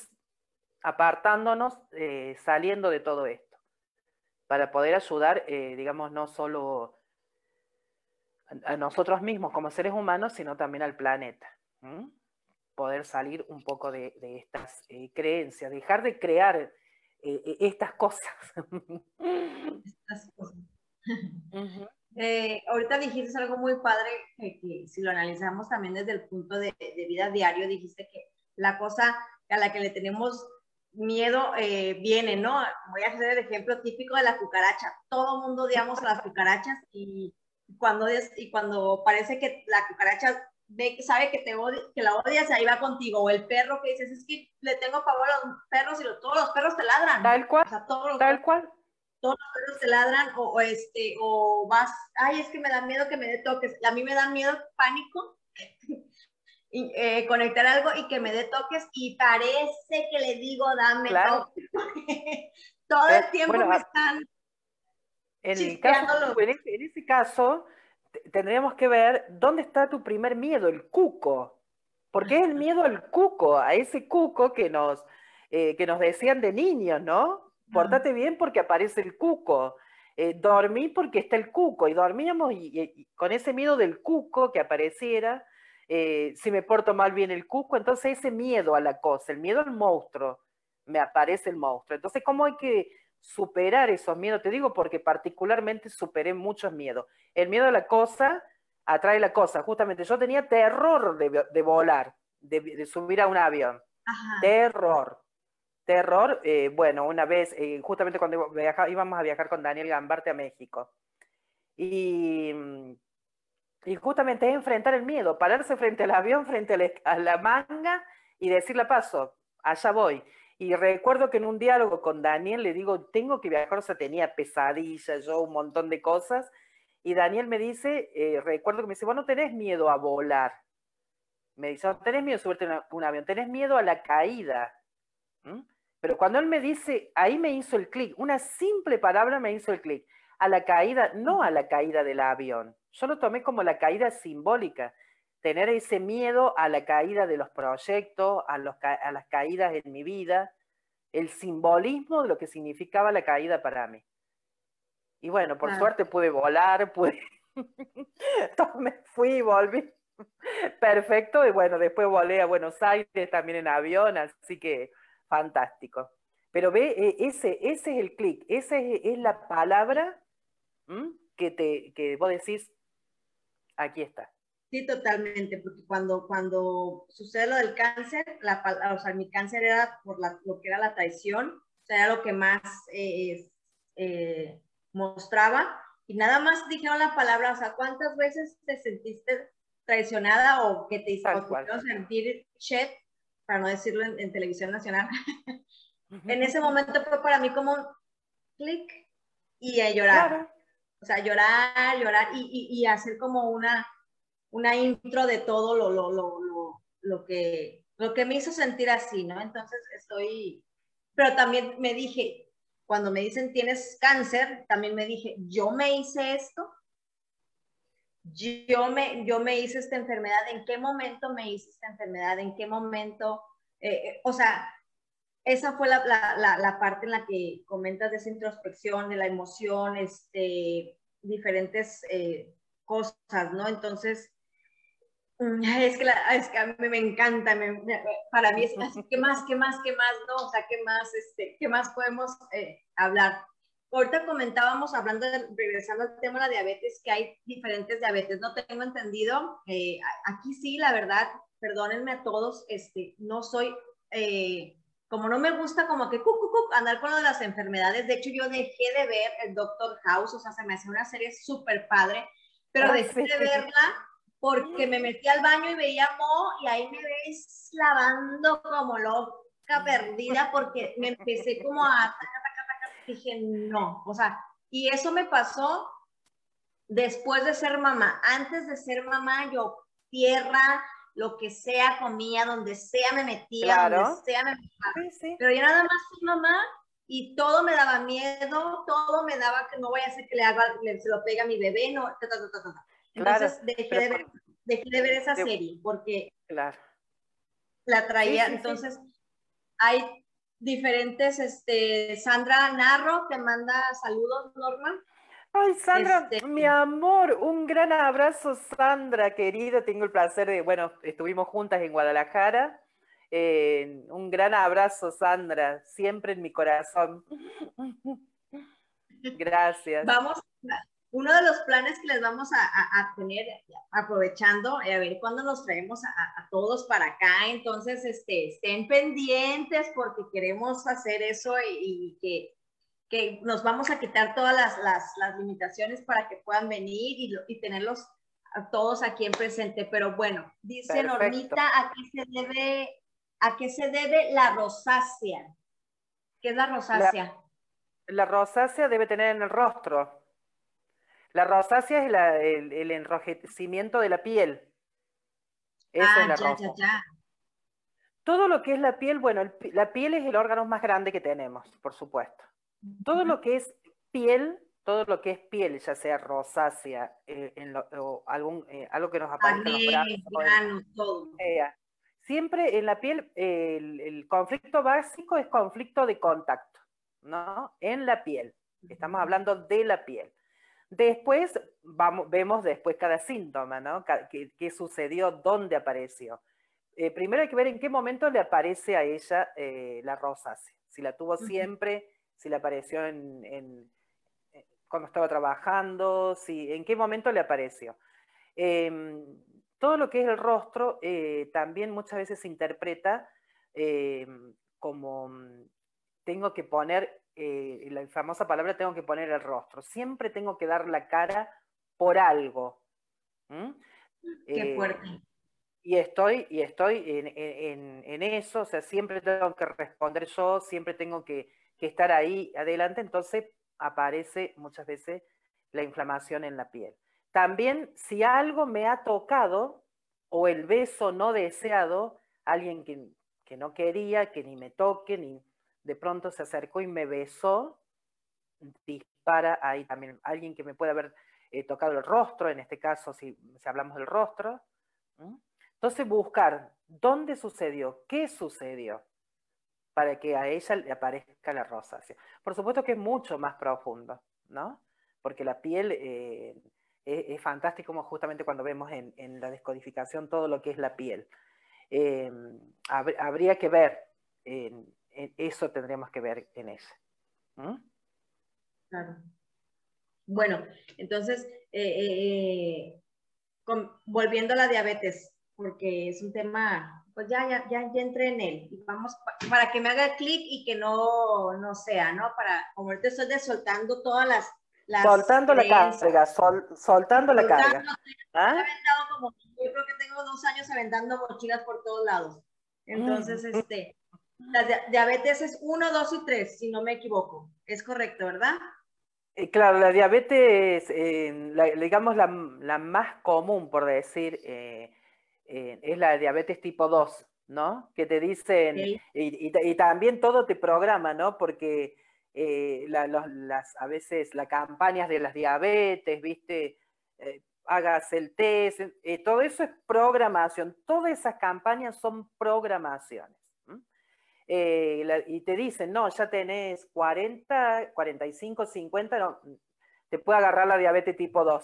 apartándonos, eh, saliendo de todo esto, para poder ayudar, eh, digamos, no solo a, nosotros mismos como seres humanos, sino también al planeta poder salir un poco de, estas eh, creencias, dejar de crear eh, eh, estas cosas. ahorita dijiste algo muy padre que, si lo analizamos también desde el punto de, vida diario, dijiste que la cosa a la que le tenemos miedo viene, ¿no? Voy a hacer el ejemplo típico de la cucaracha. Todo mundo odiamos a las cucarachas y cuando, y cuando parece que la cucaracha ve, sabe que, te que la odias, ahí va contigo. O el perro que dices, es que le tengo favor a los perros y todos los perros te ladran. Tal cual. tal cual. Todos los perros te ladran o, este, o vas, ay, es que me da miedo que me dé toques. A mí me da miedo, pánico, y, eh, conectar algo y que me dé toques y parece que le digo, dame toques. Todo el eh, tiempo me están... En, el caso, en, ese, caso, tendríamos que ver dónde está tu primer miedo, el cuco. Porque es el miedo al cuco, a ese cuco que nos, eh, que nos decían de niños, ¿no? Portate bien porque aparece el cuco. Eh, dormí porque está el cuco. Y dormíamos y, con ese miedo del cuco que apareciera, eh, si me porto mal bien el cuco, entonces ese miedo a la cosa, el miedo al monstruo, me aparece el monstruo. Entonces, ¿cómo hay que superar esos miedos, te digo porque particularmente superé muchos miedos. El miedo a la cosa atrae la cosa. Justamente yo tenía terror de, volar, de, subir a un avión. Terror. Terror, eh, bueno, una vez, eh, justamente cuando íbamos a viajar con Daniel Gambarte a México. Y, y justamente es enfrentar el miedo, pararse frente al avión, frente a la manga y decirle paso, allá voy. Y recuerdo que en un diálogo con Daniel le digo, tengo que viajar, o sea, tenía pesadillas, yo un montón de cosas. Y Daniel me dice, eh, recuerdo que me dice, vos no tenés miedo a volar. Me dice, no tenés miedo a subirte a un avión, tenés miedo a la caída. Pero cuando él me dice, ahí me hizo el clic, una simple palabra me hizo el clic, a la caída, no a la caída del avión. Yo lo tomé como la caída simbólica tener ese miedo a la caída de los proyectos, a, los, a las caídas en mi vida, el simbolismo de lo que significaba la caída para mí. Y bueno, por suerte pude volar, pude... me fui y volví. Perfecto, y bueno, después volé a Buenos Aires también en avión, así que fantástico. Pero ve, e, ese, ese es el clic, esa es, la palabra que, te, que vos decís, aquí está. Sí, totalmente, porque cuando, cuando sucede lo del cáncer, la, o sea, mi cáncer era por lo que era la traición, o sea, era lo que más eh, eh, mostraba, y nada más dijeron la palabra, o sea, ¿cuántas veces te sentiste traicionada o que te hicieron sentir shit, para no decirlo en, televisión nacional? en ese momento fue para mí como un clic y a llorar. O sea, llorar, llorar y, y hacer como una una intro de todo lo, lo, lo, lo, que, lo que me hizo sentir así, ¿no? Entonces estoy, pero también me dije, cuando me dicen tienes cáncer, también me dije, yo me hice esto, yo me, yo me hice esta enfermedad, ¿en qué momento me hice esta enfermedad? ¿En qué momento? Eh, eh, o sea, esa fue la, la, la, parte en la que comentas de esa introspección, de la emoción, este, diferentes eh, cosas, ¿no? Entonces, Mm, es que, es que a mí me encanta, para mí es así, ¿qué más, qué más, qué más, no? O sea, ¿qué más, este, qué más podemos hablar? Ahorita comentábamos, hablando, de, regresando al tema de la diabetes, que hay diferentes diabetes, no tengo entendido, eh, aquí sí, la verdad, perdónenme a todos, este, no soy, eh, como no me gusta como que andar con lo de las enfermedades, de hecho yo dejé de ver el Doctor House, o sea, se me hace una serie súper padre, pero dejé de verla porque me metí al baño y veía Mo y ahí me ves lavando como loca perdida porque me empecé como a dije no, o sea, y eso me pasó después de ser mamá. Antes de ser mamá, yo tierra, lo que sea comía, donde sea me metía, donde sea me metía. Pero ya nada más soy mamá y todo me daba miedo, todo me daba que no voy a hacer que le haga, se lo pegue a mi bebé, no, ta, ta, ta, entonces dejé, de ver, dejé, de ver, esa serie porque claro. la traía. entonces hay diferentes, este, Sandra Narro te manda saludos, Norma. Ay, Sandra, este, mi amor, un gran abrazo, Sandra, querida. Tengo el placer de, bueno, estuvimos juntas en Guadalajara. Eh, un gran abrazo, Sandra, siempre en mi corazón. Gracias. Vamos, uno de los planes que les vamos a, tener, aprovechando, eh, a ver cuándo nos traemos a, todos para acá, entonces este, estén pendientes porque queremos hacer eso y, que, que, nos vamos a quitar todas las, las, las limitaciones para que puedan venir y, y, tenerlos a todos aquí en presente. Pero bueno, dice Normita, ¿a qué se debe, a qué se debe la rosácea? ¿Qué es la rosácea? la rosácea debe tener en el rostro la rosácea es el, enrojecimiento de la piel. Eso es ah, la rosácea. Todo lo que es la piel, bueno, la piel es el órgano más grande que tenemos, por supuesto. Todo lo que es piel, todo lo que es piel, ya sea rosácea, eh, o algún, eh, algo que nos aparezca en los brazos. siempre en la piel, el, el, conflicto básico es conflicto de contacto, ¿no? En la piel. Estamos hablando de la piel. Después vamos, vemos después cada síntoma, ¿no? ¿Qué, sucedió? ¿Dónde apareció? Eh, primero hay que ver en qué momento le aparece a ella eh, la rosácea. Si la tuvo siempre, si le apareció en, eh, cuando estaba trabajando, si, en qué momento le apareció. Em, todo lo que es el rostro también muchas veces se interpreta em, como mm, tengo que poner eh, la famosa palabra tengo que poner el rostro. Siempre tengo que dar la cara por algo. Qué fuerte. Y estoy, y estoy en, eso, o sea, siempre tengo que responder yo, siempre tengo que, que estar ahí adelante, entonces aparece muchas veces la inflamación en la piel. También si algo me ha tocado o el beso no deseado, alguien que, que no quería, que ni me toque, ni de pronto se acercó y me besó, dispara ahí también alguien que me puede haber eh, tocado el rostro, en este caso si, si hablamos del rostro. Entonces buscar dónde sucedió, qué sucedió, para que a ella le aparezca la rosácea. Por supuesto que es mucho más profundo, ¿no? Porque la piel eh, es, fantástico justamente cuando vemos en, la descodificación todo lo que es la piel. Em, habría que ver, eso tendríamos que ver en ese. Claro. Bueno, entonces, eh, eh, volviendo a la diabetes, porque es un tema, pues ya, ya, ya, entré en él. Y vamos, para que me haga clic y que no, no sea, ¿no? Para, como ahorita estoy soltando todas las soltando la carga, soltando la carga. ¿Ah? Como, yo creo que tengo dos años aventando mochilas por todos lados. Entonces, mm. este, la diabetes es 1, 2 y 3, si no me equivoco. Es correcto, ¿verdad? Eh, claro, la diabetes, eh, digamos, la, la, más común, por decir, eh, es la diabetes tipo 2, ¿no? Que te dicen, y, y, también todo te programa, ¿no? Porque las, a veces las campañas de las diabetes, ¿viste? Hagas el test, todo eso es programación, todas esas campañas son programaciones. Y te dicen, no, ya tenés 40, 45, 50, no, te puede agarrar la diabetes tipo 2.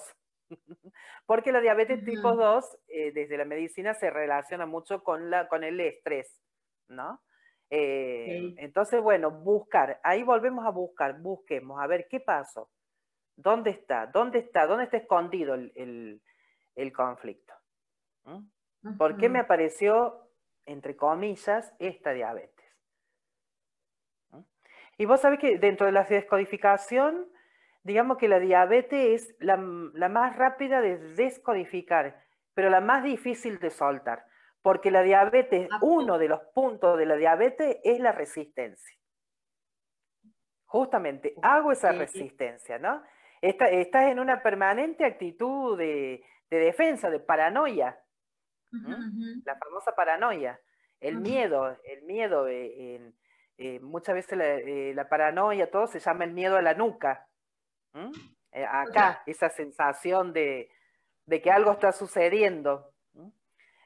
Porque la diabetes tipo 2, desde la medicina, se relaciona mucho con, la, con el estrés, ¿no? Eh, entonces, bueno, buscar, ahí volvemos a buscar, busquemos, a ver qué pasó, dónde está, dónde está, dónde está escondido el, conflicto. ¿Mm? ¿Por qué me apareció, entre comillas, esta diabetes? Y vos sabés que dentro de la descodificación, digamos que la diabetes es la más rápida de descodificar, pero la más difícil de soltar. Porque la diabetes, ah, uno de los puntos de la diabetes es la resistencia. Justamente, hago esa resistencia, ¿no? estás en una permanente actitud de, defensa, de paranoia. La famosa paranoia. El miedo, el miedo, eh, eh, muchas veces eh, la, paranoia, todo se llama el miedo a la nuca. acá, esa sensación de, de que algo está sucediendo.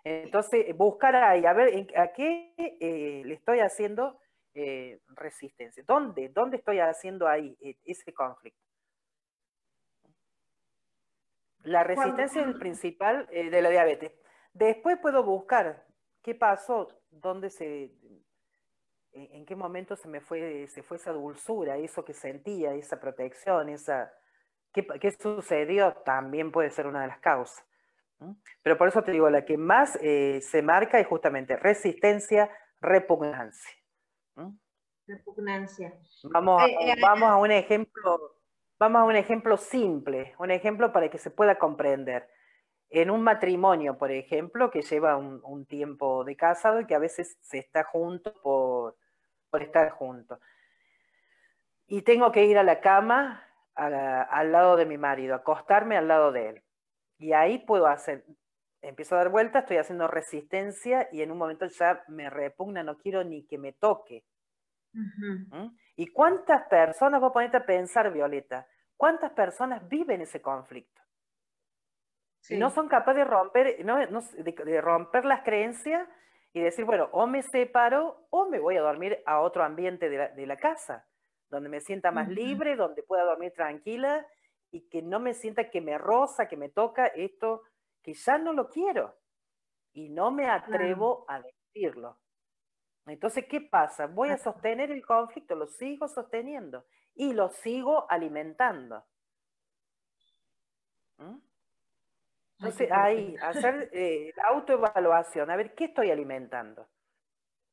Entonces, buscar ahí, a ver, ¿a qué eh, le estoy haciendo eh, resistencia? ¿Dónde? ¿Dónde estoy haciendo ahí eh, ese conflicto? La resistencia es el principal de la diabetes. Después puedo buscar qué pasó, dónde se, en qué momento se me fue, se fue esa dulzura, eso que sentía, esa protección, esa, qué, qué sucedió, también puede ser una de las causas. Pero por eso te digo, la que más eh, se marca es justamente resistencia, repugnancia. Repugnancia. Vamos, eh, eh, vamos a un ejemplo, vamos a un ejemplo simple, un ejemplo para que se pueda comprender. En un matrimonio, por ejemplo, que lleva un, tiempo de casado y que a veces se está junto por, por estar junto. Y tengo que ir a la cama al lado de mi marido, acostarme al lado de él y ahí puedo hacer, empiezo a dar vueltas, estoy haciendo resistencia y en un momento ya me repugna, no quiero ni que me toque. ¿Mm? ¿Y cuántas personas, vos ponete a pensar, Violeta, cuántas personas viven ese conflicto? Y no son capaces de romper, no, de, romper las creencias y decir, bueno, o me separo o me voy a dormir a otro ambiente de la, casa, donde me sienta más libre, donde pueda dormir tranquila y que no me sienta que me roza, que me toca esto, que ya no lo quiero y no me atrevo a decirlo. Entonces, ¿qué pasa? Voy a sostener el conflicto, lo sigo sosteniendo y lo sigo alimentando. ¿Mm? Entonces, ahí, hacer eh, la autoevaluación, a ver, ¿qué estoy alimentando?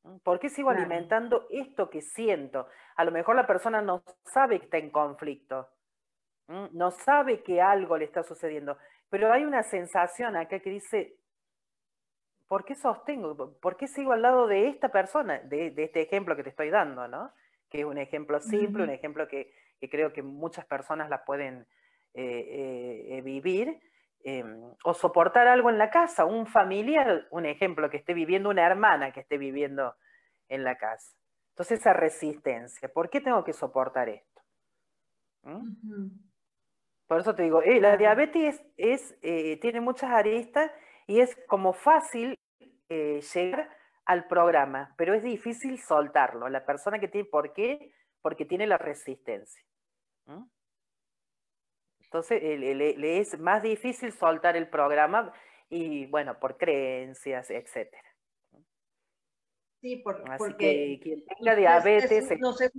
¿Mm? ¿Por qué sigo alimentando esto que siento? A lo mejor la persona no sabe que está en conflicto, no sabe que algo le está sucediendo, pero hay una sensación acá que dice, ¿por qué sostengo? ¿Por qué sigo al lado de esta persona? De, este ejemplo que te estoy dando, ¿no? Que es un ejemplo simple, un ejemplo que, creo que muchas personas la pueden eh, eh, vivir. Em, o soportar algo en la casa, un familiar, un ejemplo, que esté viviendo, una hermana que esté viviendo en la casa. Entonces, esa resistencia, ¿por qué tengo que soportar esto? ¿Mm? Por eso te digo, eh, la diabetes es, eh, tiene muchas aristas y es como fácil eh, llegar al programa, pero es difícil soltarlo. La persona que tiene, ¿por qué? Porque tiene la resistencia. Entonces, le, es más difícil soltar el programa y, bueno, por creencias, etcétera. Sí, por, Así porque que quien tenga diabetes... no sé,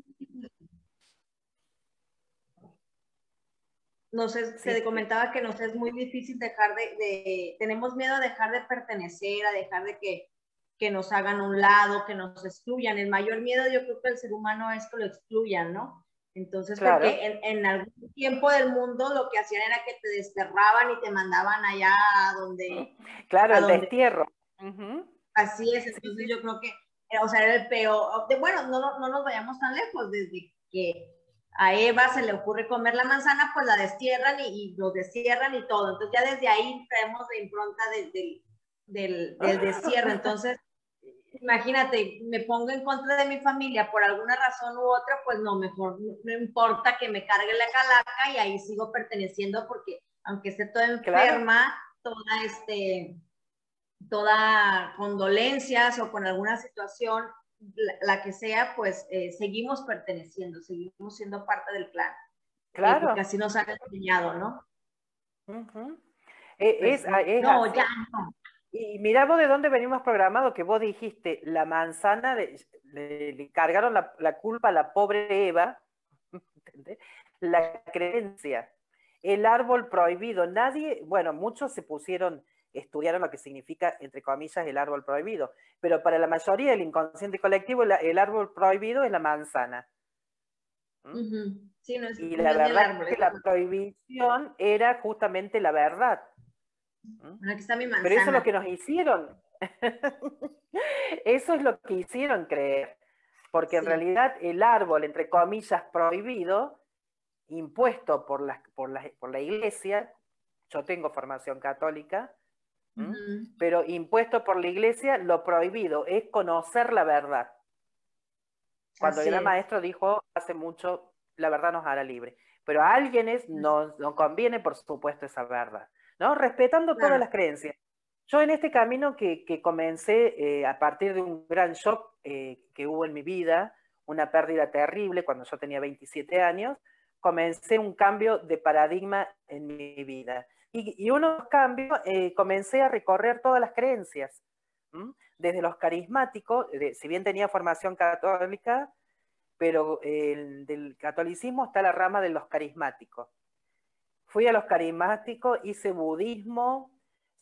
nos se comentaba que nos es muy difícil dejar de, tenemos miedo a dejar de pertenecer, a dejar de que, que nos hagan un lado, que nos excluyan. El mayor miedo yo creo que el ser humano es que lo excluyan, ¿no? Entonces, porque en, en, algún tiempo del mundo lo que hacían era que te desterraban y te mandaban allá a donde... Claro, el destierro. Así es, entonces yo creo que, o sea, era el peor. Bueno, no, no, no nos vayamos tan lejos, desde que a Eva se le ocurre comer la manzana, pues la destierran y, lo destierran y todo. Entonces ya desde ahí traemos la impronta del, del, del destierro. Entonces, imagínate, me pongo en contra de mi familia por alguna razón u otra, pues no, mejor no, importa que me cargue la calaca y ahí sigo perteneciendo porque aunque esté toda enferma, toda este toda condolencias o con alguna situación, la, que sea, pues eh, seguimos perteneciendo, seguimos siendo parte del clan. Claro. porque así nos han enseñado, ¿no? E, pues es, no, ya no. Y mira vos de dónde venimos programados, que vos dijiste, la manzana, le, cargaron la, la, culpa a la pobre Eva, la creencia, el árbol prohibido, nadie, bueno, muchos se pusieron estudiaron lo que significa, entre comillas, el árbol prohibido. Pero para la mayoría del inconsciente colectivo, el, árbol prohibido es la manzana. ¿Mm? y la verdad es que la prohibición era justamente la verdad. ¿Mm? Pero eso es lo que nos hicieron. eso es lo que hicieron creer. Porque en realidad el árbol, entre comillas, prohibido, impuesto por la, por la, por la iglesia, yo tengo formación católica, pero impuesto por la iglesia, lo prohibido es conocer la verdad. Cuando el maestro dijo hace mucho, la verdad nos hará libre. Pero a alguienes nos, conviene, por supuesto, esa verdad, ¿no? Respetando todas las creencias. Yo en este camino que, comencé eh, a partir de un gran shock eh, que hubo en mi vida, una pérdida terrible cuando yo tenía 27 años, comencé un cambio de paradigma en mi vida. Y, unos cambios, eh, comencé a recorrer todas las creencias, desde los carismáticos, si bien tenía formación católica, pero del catolicismo está la rama de los carismáticos. Fui a los carismáticos, hice budismo,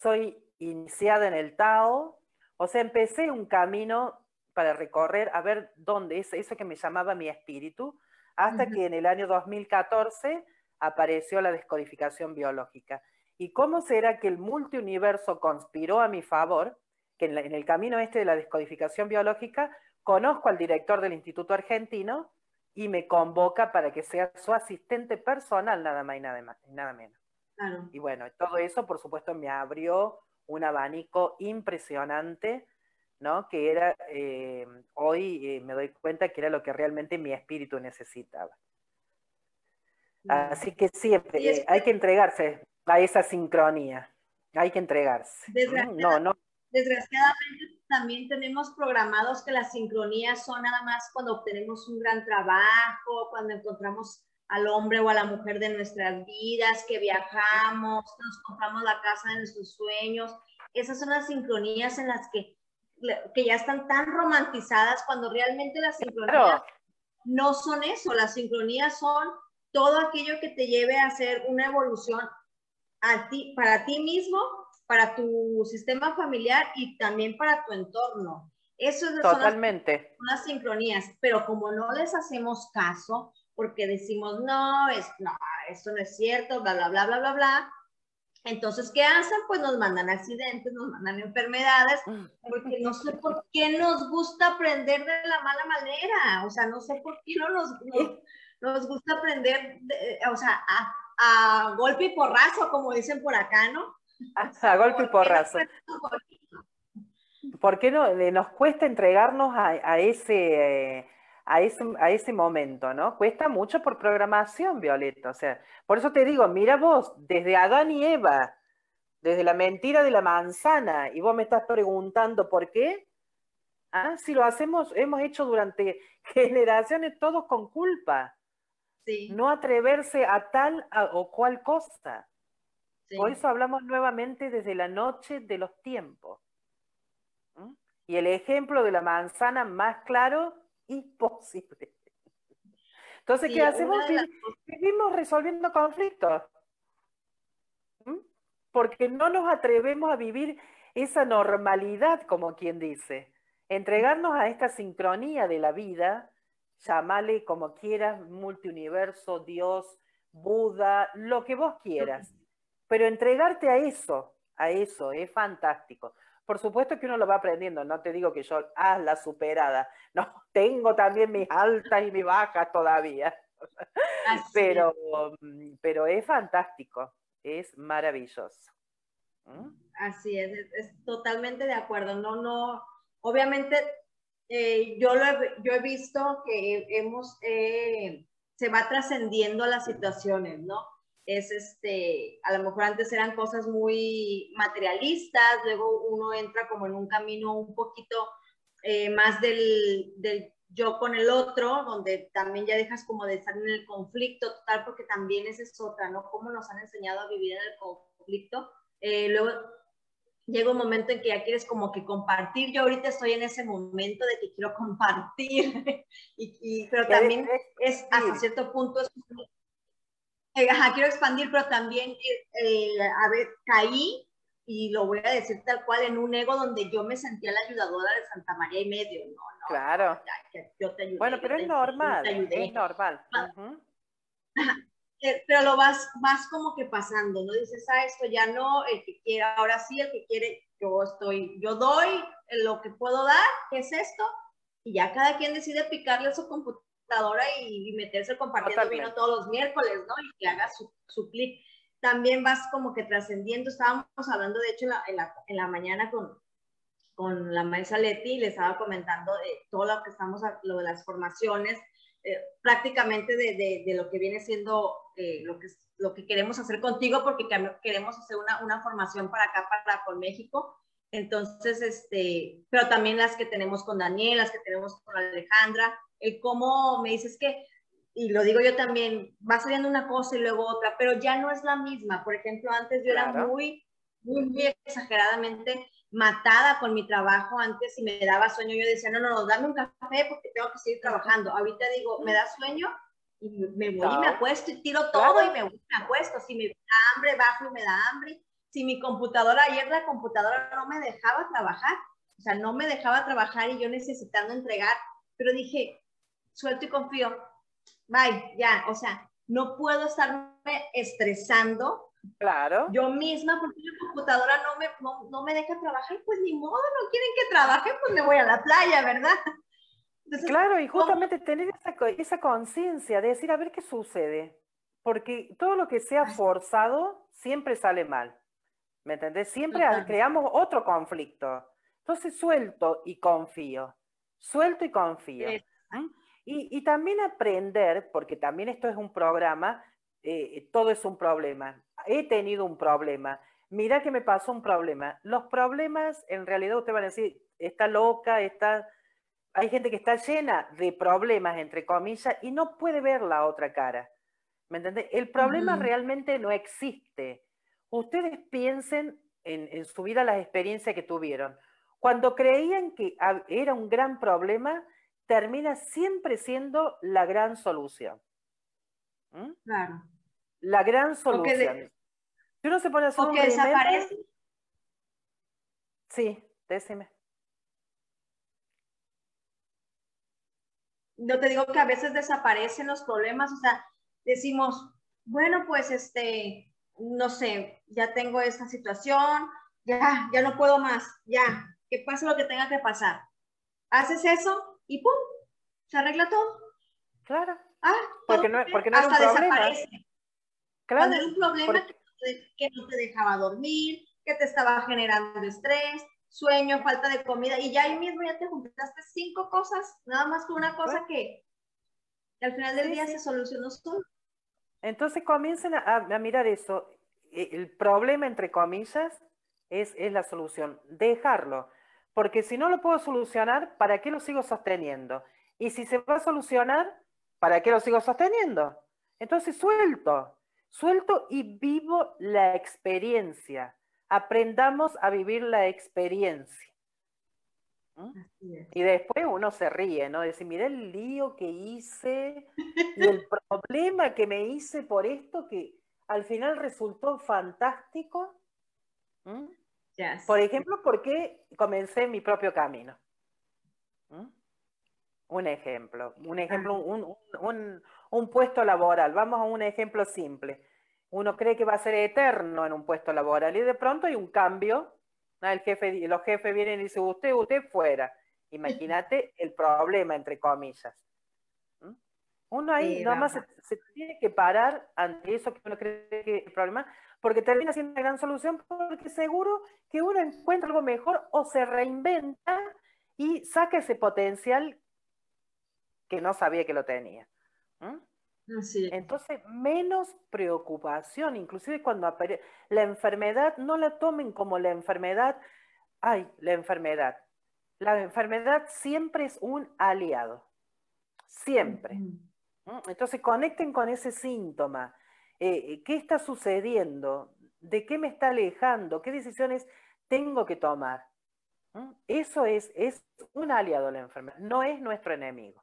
soy iniciada en el Tao, o sea, empecé un camino para recorrer, a ver dónde es eso que me llamaba mi espíritu, hasta que en el año 2014 apareció la descodificación biológica. ¿Y cómo será que el multiuniverso conspiró a mi favor? Que en, el camino este de la descodificación biológica conozco al director del Instituto Argentino y me convoca para que sea su asistente personal, nada más y nada, menos. Y bueno, todo eso, por supuesto, me abrió un abanico impresionante, ¿no? Que era, eh, hoy eh, me doy cuenta que era lo que realmente mi espíritu necesitaba. Así que siempre eh, hay que entregarse a esa sincronía. Hay que entregarse. No, no. Desgraciadamente también tenemos programados que las sincronías son nada más cuando obtenemos un gran trabajo, cuando encontramos al hombre o a la mujer de nuestras vidas, que viajamos, nos compramos la casa de nuestros sueños. Esas son las sincronías en las que, que ya están tan romantizadas cuando realmente las sincronías no son eso. Las sincronías son todo aquello que te lleve a hacer una evolución ti, para ti mismo, para tu sistema familiar y también para tu entorno. Eso es Totalmente. Son las, sincronías, pero como no les hacemos caso, porque decimos, no, es, no, esto no es cierto, bla, bla, bla, bla, bla, bla. Entonces, ¿qué hacen? Pues nos mandan accidentes, nos mandan enfermedades, porque no sé por qué nos gusta aprender de la mala manera, o sea, no sé por qué no nos, nos, gusta aprender, o sea, a, golpe y porrazo, como dicen por acá, ¿no? A, golpe y porrazo. ¿Por qué no? Nos cuesta entregarnos a, ese... Eh, a ese, a ese momento, ¿no? Cuesta mucho por programación, Violeta. O sea, por eso te digo, mira vos, desde Adán y Eva, desde la mentira de la manzana, y vos me estás preguntando por qué. ¿Ah? Si lo hacemos, hemos hecho durante generaciones todos con culpa. Sí. No atreverse a tal o cual cosa. Por eso hablamos nuevamente desde la noche de los tiempos. ¿Mm? Y el ejemplo de la manzana más claro imposible. Entonces, ¿qué hacemos? Vivimos resolviendo conflictos. ¿Mm? Porque no nos atrevemos a vivir esa normalidad, como quien dice. Entregarnos a esta sincronía de la vida, llamale como quieras, multiuniverso, Dios, Buda, lo que vos quieras. Pero entregarte a eso, a eso, es fantástico. Por supuesto que uno lo va aprendiendo, no te digo que yo, haz la superada, no, tengo también mis altas y mis bajas todavía, pero, mm, pero es fantástico, es maravilloso. ¿Mm? Así es, es, totalmente de acuerdo, no, no, obviamente eh, yo, lo he, yo he visto que hemos, eh, se va trascendiendo las situaciones, ¿no? Es este, a lo mejor antes eran cosas muy materialistas, luego uno entra como en un camino un poquito eh, más del, del, yo con el otro, donde también ya dejas como de estar en el conflicto total, porque también esa es otra, ¿no? Cómo nos han enseñado a vivir en el conflicto. Eh, luego llega un momento en que ya quieres como que compartir. Yo ahorita estoy en ese momento de que quiero compartir, y, y, pero también es hasta cierto punto es eh, quiero expandir, pero también, eh, eh, a ver, caí, y lo voy a decir tal cual, en un ego donde yo me sentía la ayudadora de Santa María y medio, no, no. Claro. yo te ayudé, bueno, pero es normal, es normal. Pero lo vas, vas como que pasando, ¿no? Dices, ah, esto ya no, el que quiera, ahora sí, el que quiere, yo estoy, yo doy lo que puedo dar, ¿qué es esto? Y ya cada quien decide picarle a su computadora y, meterse compartiendo vino todos los miércoles, ¿no? Y que haga su, su clic. También vas como que trascendiendo. Estábamos hablando, de hecho, en la, en la, mañana con, con la maestra Leti y le estaba comentando de todo lo que estamos, lo de las formaciones, eh, prácticamente de, de, lo que viene siendo eh, lo, que, lo que queremos hacer contigo, porque queremos hacer una, una formación para acá, para con México. Entonces, este, pero también las que tenemos con Daniel, las que tenemos con Alejandra, el cómo me dices que, y lo digo yo también, va saliendo una cosa y luego otra, pero ya no es la misma. Por ejemplo, antes yo era muy, muy, muy exageradamente matada con mi trabajo antes y me daba sueño, yo decía, no, no, no, dame un café porque tengo que seguir trabajando. Ahorita digo, me da sueño y me voy y me acuesto y tiro todo y me, me, acuesto. Si me da hambre, bajo y me da hambre. Si mi computadora, ayer la computadora no me dejaba trabajar, o sea, no me dejaba trabajar y yo necesitando entregar, pero dije, suelto y confío. Bye, ya, o sea, no puedo estarme estresando. Claro. Yo misma, porque la computadora no me, no, me deja trabajar, pues ni modo, no quieren que trabaje, pues me voy a la playa, ¿verdad? claro, y justamente tener esa, esa conciencia de decir, a ver qué sucede. Porque todo lo que sea forzado siempre sale mal. ¿Me entendés? Siempre creamos otro conflicto. Entonces suelto y confío. Suelto y confío. Y, también aprender, porque también esto es un programa, eh, todo es un problema. He tenido un problema. Mira que me pasó un problema. Los problemas, en realidad, usted va a decir, está loca, está... Hay gente que está llena de problemas, entre comillas, y no puede ver la otra cara. ¿Me entiende? El problema realmente no existe. Ustedes piensen en, en su vida las experiencias que tuvieron. Cuando creían que era un gran problema, termina siempre siendo la gran solución. ¿Mm? Claro. La gran solución. si uno se pone a hacer un desaparece. Sí, décime. yo te digo que a veces desaparecen los problemas, o sea, decimos, bueno, pues este, no sé, ya tengo esta situación, ya, ya no puedo más, ya, que pase lo que tenga que pasar. Haces eso y ¡pum! Se arregla todo. Claro. Ah, porque no, porque no hasta desaparece. Claro. Cuando era un problema que no te dejaba dormir, que te estaba generando estrés, sueño, falta de comida, y ya ahí mismo ya te juntaste cinco cosas, nada más con una cosa que, al final del día se solucionó solo. Entonces comiencen a, a, mirar eso. E, el problema, entre comillas, es, es la solución. Dejarlo. Porque si no lo puedo solucionar, ¿para qué lo sigo sosteniendo? Y si se va a solucionar, ¿para qué lo sigo sosteniendo? Entonces suelto, suelto y vivo la experiencia. Aprendamos a vivir la experiencia. Y después uno se ríe, ¿no? Decir, mira el lío que hice y el problema que me hice por esto que al final resultó fantástico. Por ejemplo, porque comencé mi propio camino. Un ejemplo, un ejemplo, un, un, puesto laboral. Vamos a un ejemplo simple. Uno cree que va a ser eterno en un puesto laboral y de pronto hay un cambio. El jefe, los jefes vienen y dicen, usted, usted fuera. Imagínate el problema, entre comillas. Uno ahí nada más se, tiene que parar ante eso que uno cree que es el problema, porque termina siendo una gran solución, porque seguro que uno encuentra algo mejor o se reinventa y saca ese potencial que no sabía que lo tenía. Entonces, menos preocupación, inclusive cuando la enfermedad, no la tomen como la enfermedad, ay, la enfermedad. La enfermedad siempre es un aliado, siempre. Entonces, conecten con ese síntoma. Eh, ¿Qué está sucediendo? ¿De qué me está alejando? ¿Qué decisiones tengo que tomar? Eso es, es un aliado a la enfermedad, no es nuestro enemigo.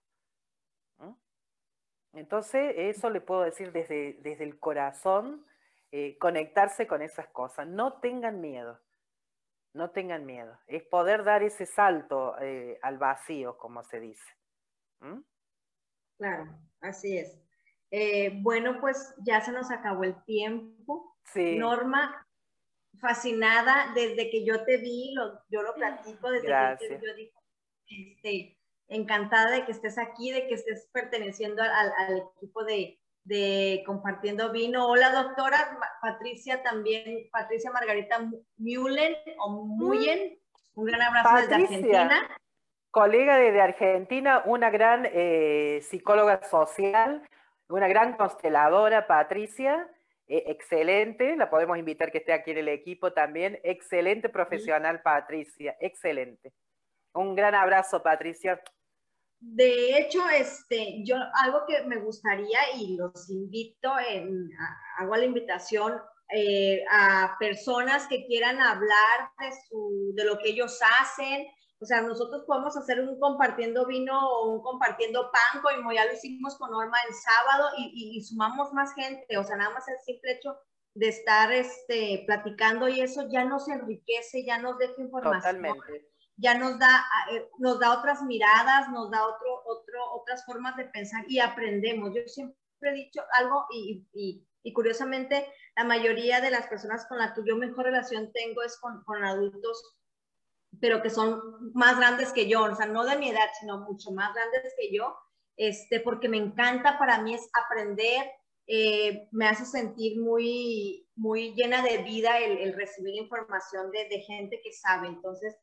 Entonces, eso le puedo decir desde, desde el corazón, eh, conectarse con esas cosas. No tengan miedo, no tengan miedo. Es poder dar ese salto eh, al vacío, como se dice. Claro, así es. Eh, bueno, pues ya se nos acabó el tiempo. Sí. Norma, fascinada desde que yo te vi, yo lo platico desde que yo dije, este, encantada de que estés aquí, de que estés perteneciendo al, equipo de, Compartiendo Vino. Hola, doctora Patricia también, Patricia Margarita Mullen o Muyen. Un gran abrazo desde Argentina. Colega de, Argentina, una gran eh, psicóloga social, una gran consteladora, Patricia. Eh, excelente, la podemos invitar que esté aquí en el equipo también. Excelente profesional, Patricia, excelente. Un gran abrazo, Patricia. De hecho, este, yo algo que me gustaría y los invito, en, hago la invitación eh, a personas que quieran hablar de, su, de lo que ellos hacen. O sea, nosotros podemos hacer un compartiendo vino o un compartiendo pan, como ya lo hicimos con Norma el sábado y, y, sumamos más gente. O sea, nada más el simple hecho de estar este, platicando y eso ya nos enriquece, ya nos deja información. Totalmente ya nos da, eh, nos da otras miradas, nos da otro, otro, otras formas de pensar y aprendemos. Yo siempre he dicho algo y, y, y curiosamente la mayoría de las personas con las que yo mejor relación tengo es con, con, adultos, pero que son más grandes que yo, o sea, no de mi edad, sino mucho más grandes que yo, este, porque me encanta, para mí es aprender, eh, me hace sentir muy, muy llena de vida el, el recibir información de, de gente que sabe. Entonces,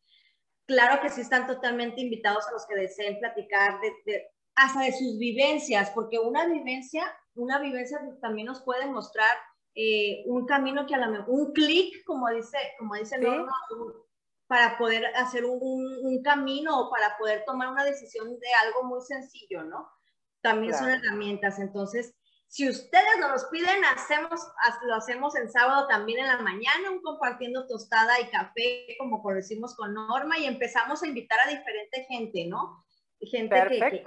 claro que sí están totalmente invitados a los que deseen platicar de, hasta de sus vivencias, porque una vivencia, una vivencia también nos puede mostrar eh, un camino que a lo mejor, un clic, como dice, como dice Norma, para poder hacer un, un, camino o para poder tomar una decisión de algo muy sencillo, ¿no? También son herramientas. Entonces, si ustedes nos los piden, hacemos, lo hacemos el sábado también en la mañana, un compartiendo tostada y café, como decimos con Norma, y empezamos a invitar a diferente gente, ¿no? Gente que,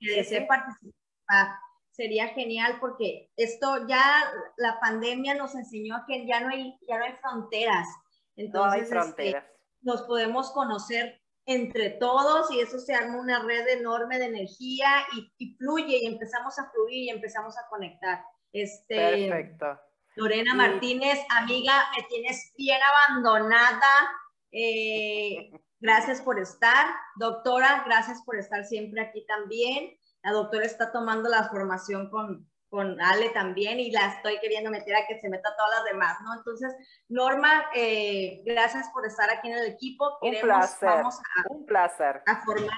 que, desee participar. Sería genial porque esto ya, la pandemia nos enseñó que ya no hay, ya no hay fronteras. Entonces, no hay este, fronteras. Nos podemos conocer entre todos y eso se arma una red enorme de energía y, fluye y empezamos a fluir y empezamos a conectar. Este, Perfecto. Lorena Martínez, amiga, me tienes bien abandonada. Eh, gracias por estar. Doctora, gracias por estar siempre aquí también. La doctora está tomando la formación con, con Ale también y la estoy queriendo meter a que se meta todas las demás, ¿no? Entonces, Norma, eh, gracias por estar aquí en el equipo. un placer. Vamos a, un placer. A formar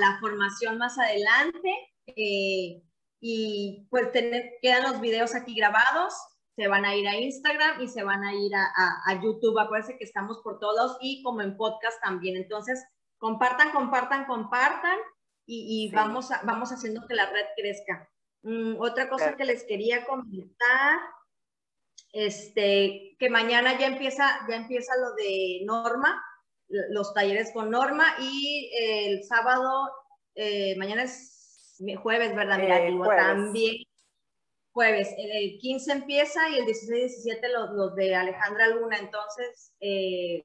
la, formación más adelante. Eh, y pues tener, quedan los videos aquí grabados, se van a ir a Instagram y se van a ir a, a, YouTube. Acuérdense que estamos por todos y como en podcast también. Entonces, compartan, compartan, compartan y, vamos, vamos haciendo que la red crezca. Mm, otra cosa que les quería comentar, este, que mañana ya empieza, ya empieza lo de Norma, los talleres con Norma y el sábado, eh, mañana es jueves, ¿verdad? Mira, eh, también jueves, el 15 empieza y el 16 y 17 los, los de Alejandra Luna, entonces, eh,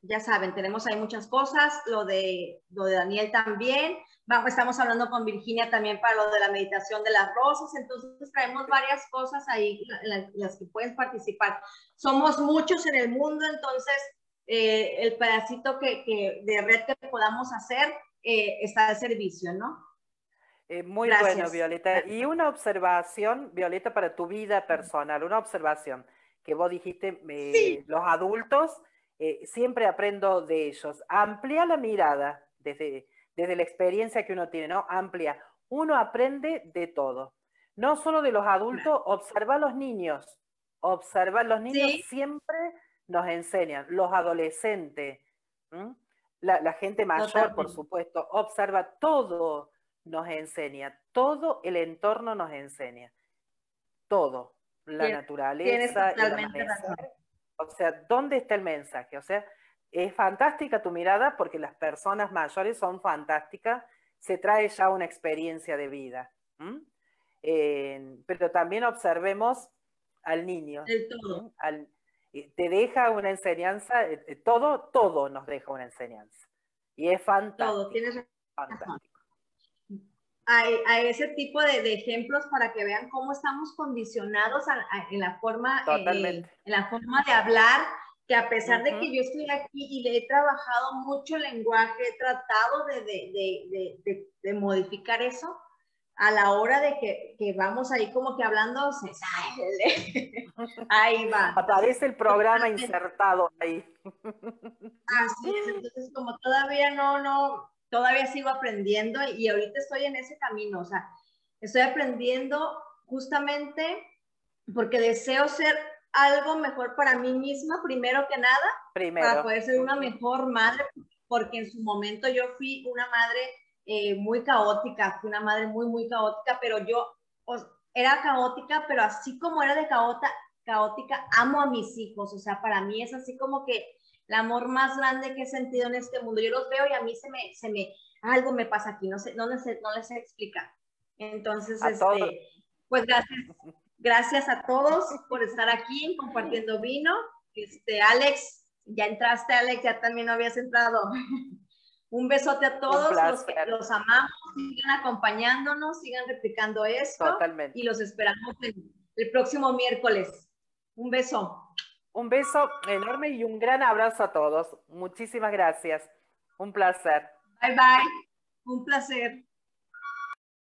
ya saben, tenemos ahí muchas cosas, lo de, lo de Daniel también, estamos hablando con Virginia también para lo de la meditación de las rosas, entonces traemos varias cosas ahí en las, que pueden participar. Somos muchos en el mundo, entonces eh, el pedacito que, de red que podamos hacer eh, está al servicio, ¿no? Eh, muy bueno, Violeta. Y una observación, Violeta, para tu vida personal, una observación que vos dijiste, los adultos, siempre aprendo de ellos. Amplía la mirada desde desde la experiencia que uno tiene, ¿no? Amplia. Uno aprende de todo. No solo de los adultos, observa a los niños. Observa los niños siempre nos enseñan. Los adolescentes, la, gente mayor, por supuesto, observa todo, nos enseña. Todo el entorno nos enseña. Todo. La naturaleza. o sea, ¿dónde está el mensaje? O sea, es fantástica tu mirada porque las personas mayores son fantásticas, se trae ya una experiencia de vida. pero también observemos al niño. todo. te deja una enseñanza, eh, eh, todo, todo nos deja una enseñanza. Y es fantástico. Todo, tienes fantástico. A, ese tipo de, ejemplos para que vean cómo estamos condicionados en la forma eh, en la forma de hablar que a pesar de que yo estoy aquí y le he trabajado mucho lenguaje, he tratado de, de, de, de, modificar eso, a la hora de que, que, vamos ahí como que hablando, se sale. ahí va. Aparece el programa insertado ahí. Así es, entonces como todavía no, no, todavía sigo aprendiendo y ahorita estoy en ese camino, o sea, estoy aprendiendo justamente porque deseo ser algo mejor para mí misma, primero que nada, para poder ser una mejor madre, porque en su momento yo fui una madre eh, muy caótica, fui una madre muy, muy caótica, pero yo era caótica, pero así como era de caótica, caótica, amo a mis hijos, o sea, para mí es así como que el amor más grande que he sentido en este mundo. Yo los veo y a mí se me, se me, algo me pasa aquí, no sé, no les, no les sé explicar. Entonces, este, pues gracias, Gracias a todos por estar aquí compartiendo vino. Este, Alex, ya entraste, Alex, ya también no habías entrado. Un besote a todos, los, los, amamos, sigan acompañándonos, sigan replicando esto. Totalmente. Y los esperamos el próximo miércoles. Un beso. Un beso enorme y un gran abrazo a todos. Muchísimas gracias. Un placer. Bye bye. Un placer.